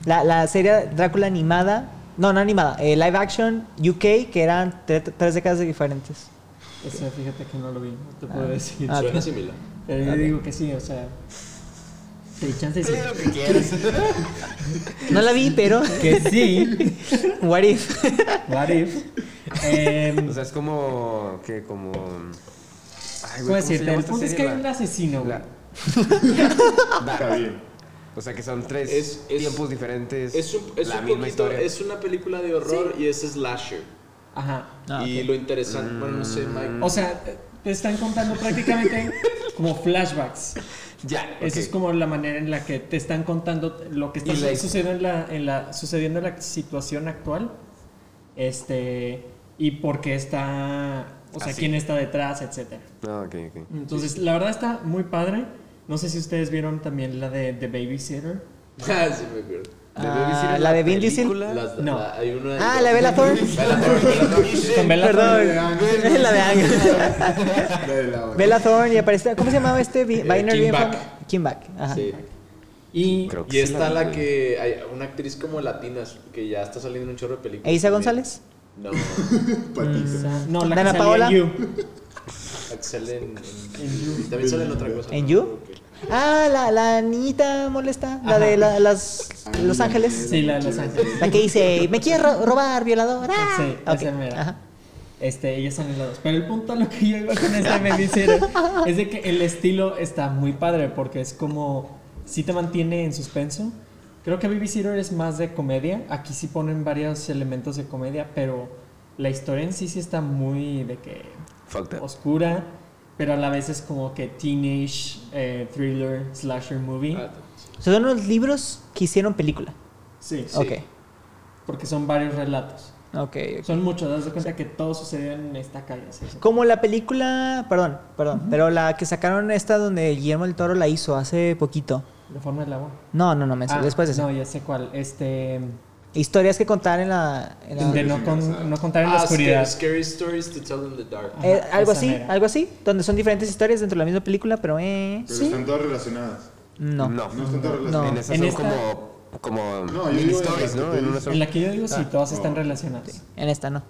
La, la serie Drácula animada. No, no animada. eh, live action UK, que eran tre- tres décadas diferentes. Ese, fíjate que no lo vi, no te puedo decir. Ah, Suena similar. Pero yo digo que sí, o sea. Sí, chance sí. lo que quieras. No la vi, pero. Que sí. What if? What if? Em, O sea, es como. que como. Ay, ¿Cómo güey, ¿cómo se decirte? El punto es que hay un asesino, güey. la- Está bien. O sea, que son tres Es- es- tiempos diferentes. Es un, es la un misma poquito, historia. es una película de horror y es slasher. Ajá. Ah, y lo interesante, bueno, no sé. Mike. O sea, te están contando prácticamente como flashbacks. Ya. Esa ok. es como la manera en la que te están contando lo que está Y la- sucediendo en la, en la, sucediendo en la situación actual. Este. Y por qué está. O sea, Así. quién está detrás, etcétera. Ah, ok, ok. Entonces, la verdad está muy padre. No sé si ustedes vieron también la de The Babysitter. Ah, sí, me acuerdo. Ah, la de Vin Diesel. Las- No. la- hay una Ah, la de Bella Thorne. Bella Thorne, Bella Thorne. Con Bella Perdón. Thorne. la de Ángel. Y aparece. ¿Cómo se llamaba este? Vi- Binary Kim Info? Back. Kim Back. Ajá. Sí. Y Creo que Y sí está la que hay una actriz como latina que ya está saliendo en un chorro de películas. ¿Eisa. González? No, patita. no, la Dana Paola. en sale en, en- también sale en otra cosa. ¿En no You? Ah, la, la niñita molesta. La de la- las, Los Ángeles. Sí, la de Los Ángeles. La que dice, me quieres ro- robar, violador. Ah. Sí, Ok, esa mera. Ajá. Este, ellas son en las dos. Pero el punto a lo que yo iba con este Babysitter es de que el estilo está muy padre porque es como. Sí te mantiene en suspenso. Creo que Babysitter es más de comedia. Aquí sí ponen varios elementos de comedia, pero la historia en sí sí está muy de que Fucked up. oscura, pero a la vez es como que teenage eh, thriller slasher movie. Ah, O sea, son unos libros que hicieron película. sí, sí. Ok. porque son varios relatos. Ok. ok. Son muchos, das de cuenta que todo sucedió en esta calle. así. Como la película, perdón, perdón, pero la que sacaron esta donde Guillermo del Toro la hizo hace poquito. De forma del agua. No, no, no, me Ah, después de eso. No, ya sé cuál. Este. Historias que contar en la... en la- De no, con- no contar en la Ah, oscuridad. scary, scary stories to tell in the dark. Eh, algo así, mera. algo así, donde son diferentes historias dentro de la misma película, pero eh... Pero sí. están todas relacionadas. No. No. No están todas No. relacionadas. En esas En son esta- como. Como. No, yo digo en stories, las ¿no? En una dicen. sola. En la que yo digo, sí, Ah. todas están Oh. relacionadas. En esta no.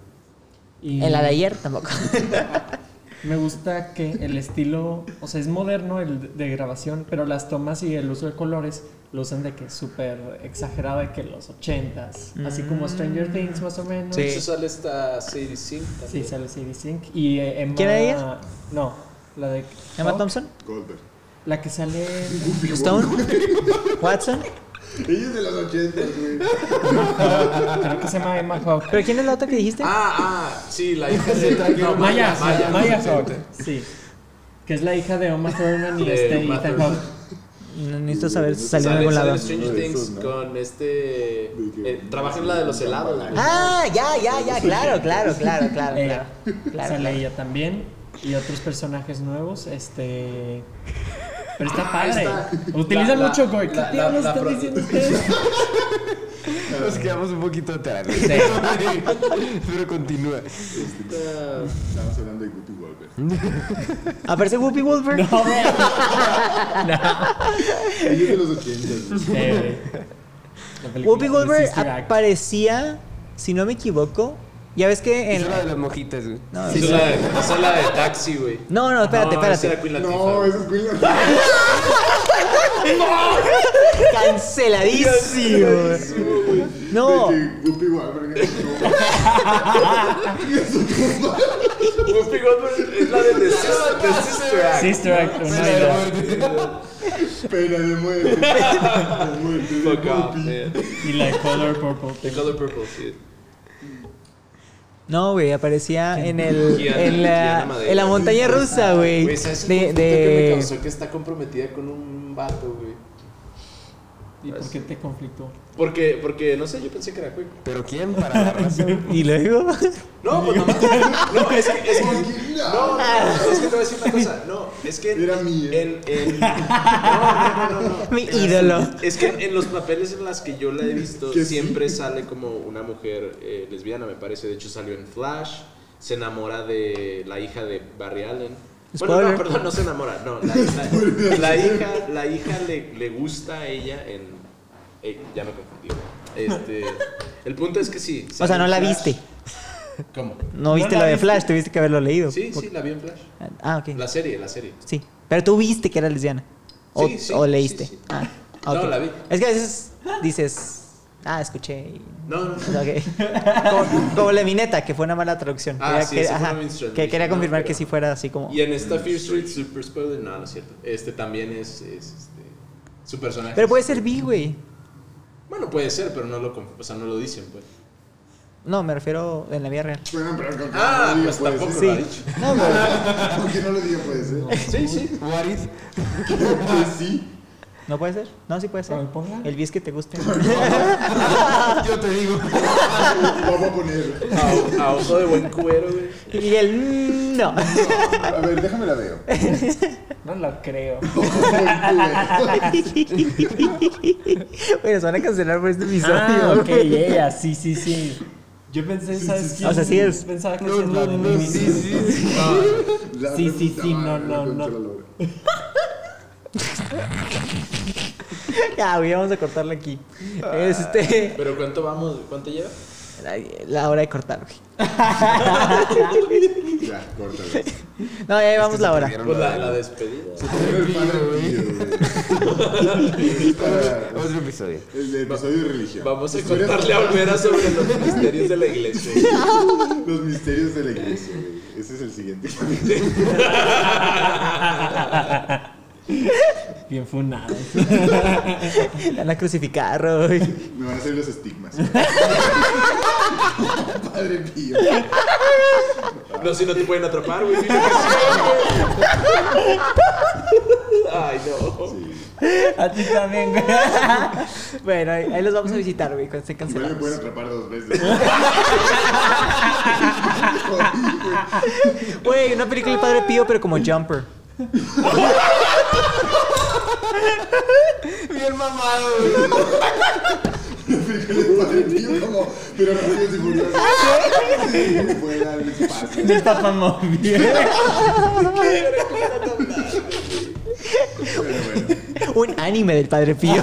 Y En la de ayer tampoco. Me gusta que el estilo, o sea, es moderno el de grabación, pero las tomas y el uso de colores lo usan de que es súper exagerado, de que los ochentas, así como Stranger Things más o menos. Sí. Eso sale esta Sadie Sink Sí, también. sale CD Sync. Y eh, Emma... ¿Quién era ella? No, la de... Emma Hawk, Thompson, Goldberg. La que sale... Stone, Watson. Ella es de los 80, güey. Creo que se llama Emma Hawk. ¿Pero quién es la otra que dijiste? Ah, ah, sí, la hija de No, Maya, Maya, Maya sí. Hawk. Sí. Que es la hija de Oma Thurman y De este Ethan. No, necesito saber si salió Sale, algún lado. en Stranger de Things con este. De eh, trabaja en la de los helados. Ah, ya, ya, ya, claro, claro, claro, claro, Ella. claro. Claro, sale ella también. Y otros personajes nuevos. Este. Pero está padre. está. La- la- mucho, güey. ¿Qué la- diablos la- la están pro- diciendo ustedes? Nos quedamos un poquito atrás. Pero continúa. Está- Estamos hablando de Guppy Goldberg. ¿Aparece Whoopi Wolver? No, güey. Ella es de los 80, güey. Eh, la película Whoopi Wolver aparecía, si no me equivoco, ya ves que en... Es la de las mojitas, güey. No, Esa es la de- esa es la de Taxi, güey. no, no, espérate, No, esa espérate. era Queen Latifah, No, eso es Queen Canceladísimo. No. Guppy Goldberg es Whoopi Goldberg es la de The Sister Act. Sister Act, una de las- Pena de muerte. De muerte. de Fuck off, man. Y la Color Purple. The Color Purple, sí. No, güey, aparecía en el en la, en la montaña rusa, güey. Güey, ¿sabes De, conflicto que me de causó que está comprometida con un vato, güey? ¿Y por qué te conflictó? Porque, porque, no sé, yo pensé que era quick. ¿Pero quién? Para la razón. Y luego. No, pues nomás. No, es que. Es que no, no, es que te voy a decir una cosa. No, es que. Era mía. En, en, no, no, no, no, no. Mi ídolo. Es que en los papeles en las que yo la he visto, siempre sale como una mujer eh, lesbiana, me parece. De hecho, salió en Flash. Se enamora de la hija de Barry Allen. Bueno, no, perdón, no se enamora. No, la, la- la hija, la hija le, le gusta a ella en. Ya me confundí. Este, el punto es que sí. O sea, no la Flash. viste. ¿Cómo? No viste la lo de viste. Flash, tuviste que haberlo leído. Sí, Por- sí, la vi en Flash. Ah, ok. La serie, la serie. Sí. Pero tú viste que era lesbiana. O, Sí, sí, o leíste. sí, sí. Ah, No, la vi. Es que a veces dices. Ah, escuché. y- No, no, como, como la mineta, que fue una mala traducción. Ah, Quería sí, que, esa fue ajá, que quería confirmar que sí fuera así como. Y en esta Fear Street Super Spoiler, no, no es cierto. Este también es, es este, su personaje. Pero puede ser bi, güey. Bueno, puede ser, pero no lo, o sea, no lo dicen, pues. No, me refiero en la vida real. Bueno, pero Ah, no pues puede tampoco ser. lo ha Sí. dicho. No, güey. Aunque no lo diga puede ser. Sí, sí. What? Que sí. ¿No puede ser? No, sí puede ser. Ver. El bi es que te guste. Yo te digo. Vamos a poner. A, a ojo de buen cuero, güey. y el mm, no. A ver, déjame la veo. No lo creo. Bueno, se van a cancelar por este episodio. Ah, ok, ella, sí, sí, sí. Yo pensé, ¿sabes quién? O sea, sí es. Pensaba que No, no, de no, Mimi. sí, sí. Sí, sí, sí, no, no, no. concha de la lora. Ya, güey, vamos a cortarlo aquí. Este. Pero ¿cuánto vamos? ¿Cuánto lleva? La, la hora de cortar, güey. Ya, córtalo. No, ya llevamos la hora. Pues la, la despedida. El padre güey. Es Otro episodio. El de episodio de religión. Vamos a contarle a Olvera sobre los misterios de la iglesia. Los misterios de la iglesia, güey. Ese es el siguiente. Bien funado. Van a crucificar, güey. Me van a hacer los estigmas. Padre Pío. No, si no te pueden atrapar, güey. sí. Ay, no. A ti también, güey. Bueno, ahí, ahí los vamos a visitar, güey, cuando estén Igual me cancelados. pueden atrapar dos veces. Güey, una película del Padre Pío, pero como Jumper. Bien mamado, güey. El Padre Pío como, pero rápidos y furiosos. Fuera del espacio. Móvil. Pero bueno. Un anime del Padre Pío.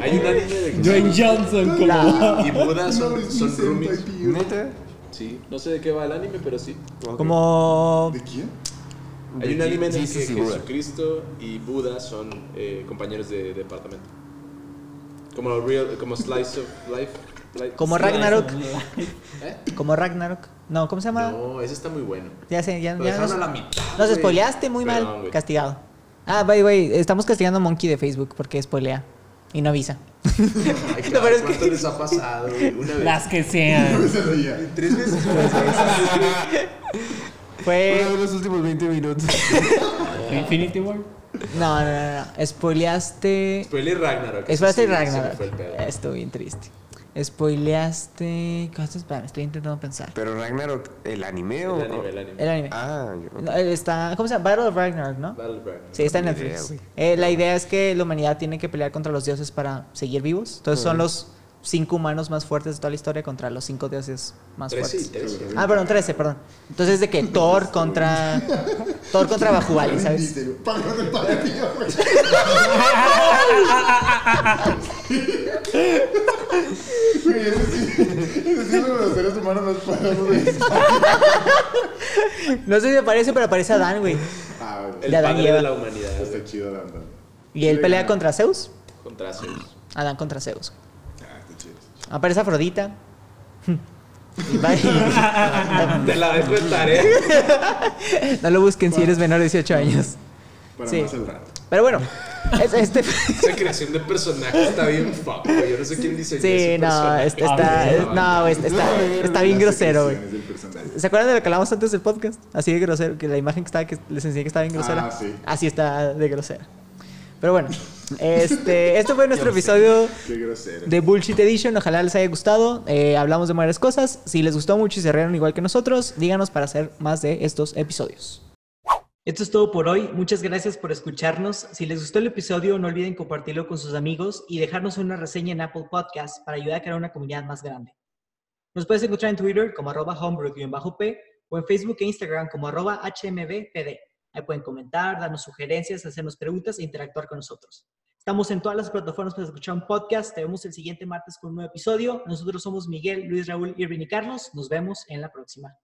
Hay un anime de Dwayne Johnson como... y Buda son, son roomies. Pío. ¿Neta? Sí, no sé de qué va el anime, pero sí. Como. ¿De quién? Hay un anime en el que. Jesucristo y Buda son eh, compañeros de departamento. Como real, como slice of life. Like- Como Slice- Ragnarok. ¿Eh? Como Ragnarok. No, ¿cómo se llama? No, ese está muy bueno. Ya sé, ya, Lo ya nos, a la mitad. nos spoileaste muy Perdón, mal. güey. Castigado. Ah, by the way, estamos castigando a Monkey de Facebook porque spoilea. Y no avisa. Ay, No, claro, pero es ¿Cuánto que- les ha pasado, güey? Una vez. Las que sean. Tres veces. Fue. Uno de los últimos 20 minutos. Infinity War. No, no, no, no. Spoileaste. Spoiler Ragnarok. Spoileaste Sí, Ragnarok. Estoy bien triste. Spoileaste. ¿Cómo estás? Espérame, estoy intentando pensar. Pero Ragnarok, ¿el anime o...? El anime, el anime. El anime. Ah, yo... No, está. ¿Cómo se llama? Battle of Ragnarok, ¿no? Battle Ragnarok. Sí, está en Netflix. idea. Eh, la idea es que la humanidad tiene que pelear contra los dioses para seguir vivos. Entonces son los cinco humanos más fuertes de toda la historia contra los cinco dioses más Trece fuertes. trece. Ah, perdón, 13, perdón. Entonces de que Thor contra Thor contra Bajubali, ¿sabes? Misterio. Para con el Padre Pío, güey. Güey, ese sí- ese sí es uno de los seres humanos más parados de No sé si me parece, pero aparece Adán, güey. Ah. El De Adán y padre Eva. de la humanidad. Está chido onda. Y él pelea contra Zeus. Contra Zeus. Adán contra Zeus. Ah. Aparece Afrodita. Y va y- Te la dejo en tarea. no lo busquen si eres menor de 18 años. Para Sí. más al rato. Pero bueno, es- este. Esa creación de personaje está bien fuck, güey. Yo no sé quién diseñó Sí, ese no, personaje. este está. es- No, güey, está, está bien grosero, güey. ¿Se acuerdan de lo que hablamos antes del podcast? Así de grosero, que la imagen que estaba, que les enseñé que estaba bien grosera. Ah, sí. Así está de grosera. Pero bueno, este, este fue nuestro episodio de Bullshit Edition. Ojalá les haya gustado. Eh, hablamos de varias cosas. Si les gustó mucho y se rieron igual que nosotros, díganos para hacer más de estos episodios. Esto es todo por hoy. Muchas gracias por escucharnos. Si les gustó el episodio, no olviden compartirlo con sus amigos y dejarnos una reseña en Apple Podcasts para ayudar a crear una comunidad más grande. Nos puedes encontrar en Twitter como arroba homebrew-p o en Facebook e Instagram como arroba hmbpd. Ahí pueden comentar, darnos sugerencias, hacernos preguntas e interactuar con nosotros. Estamos en todas las plataformas para escuchar un podcast. Te vemos el siguiente martes con un nuevo episodio. Nosotros somos Miguel, Luis, Raúl, Irving y Carlos. Nos vemos en la próxima.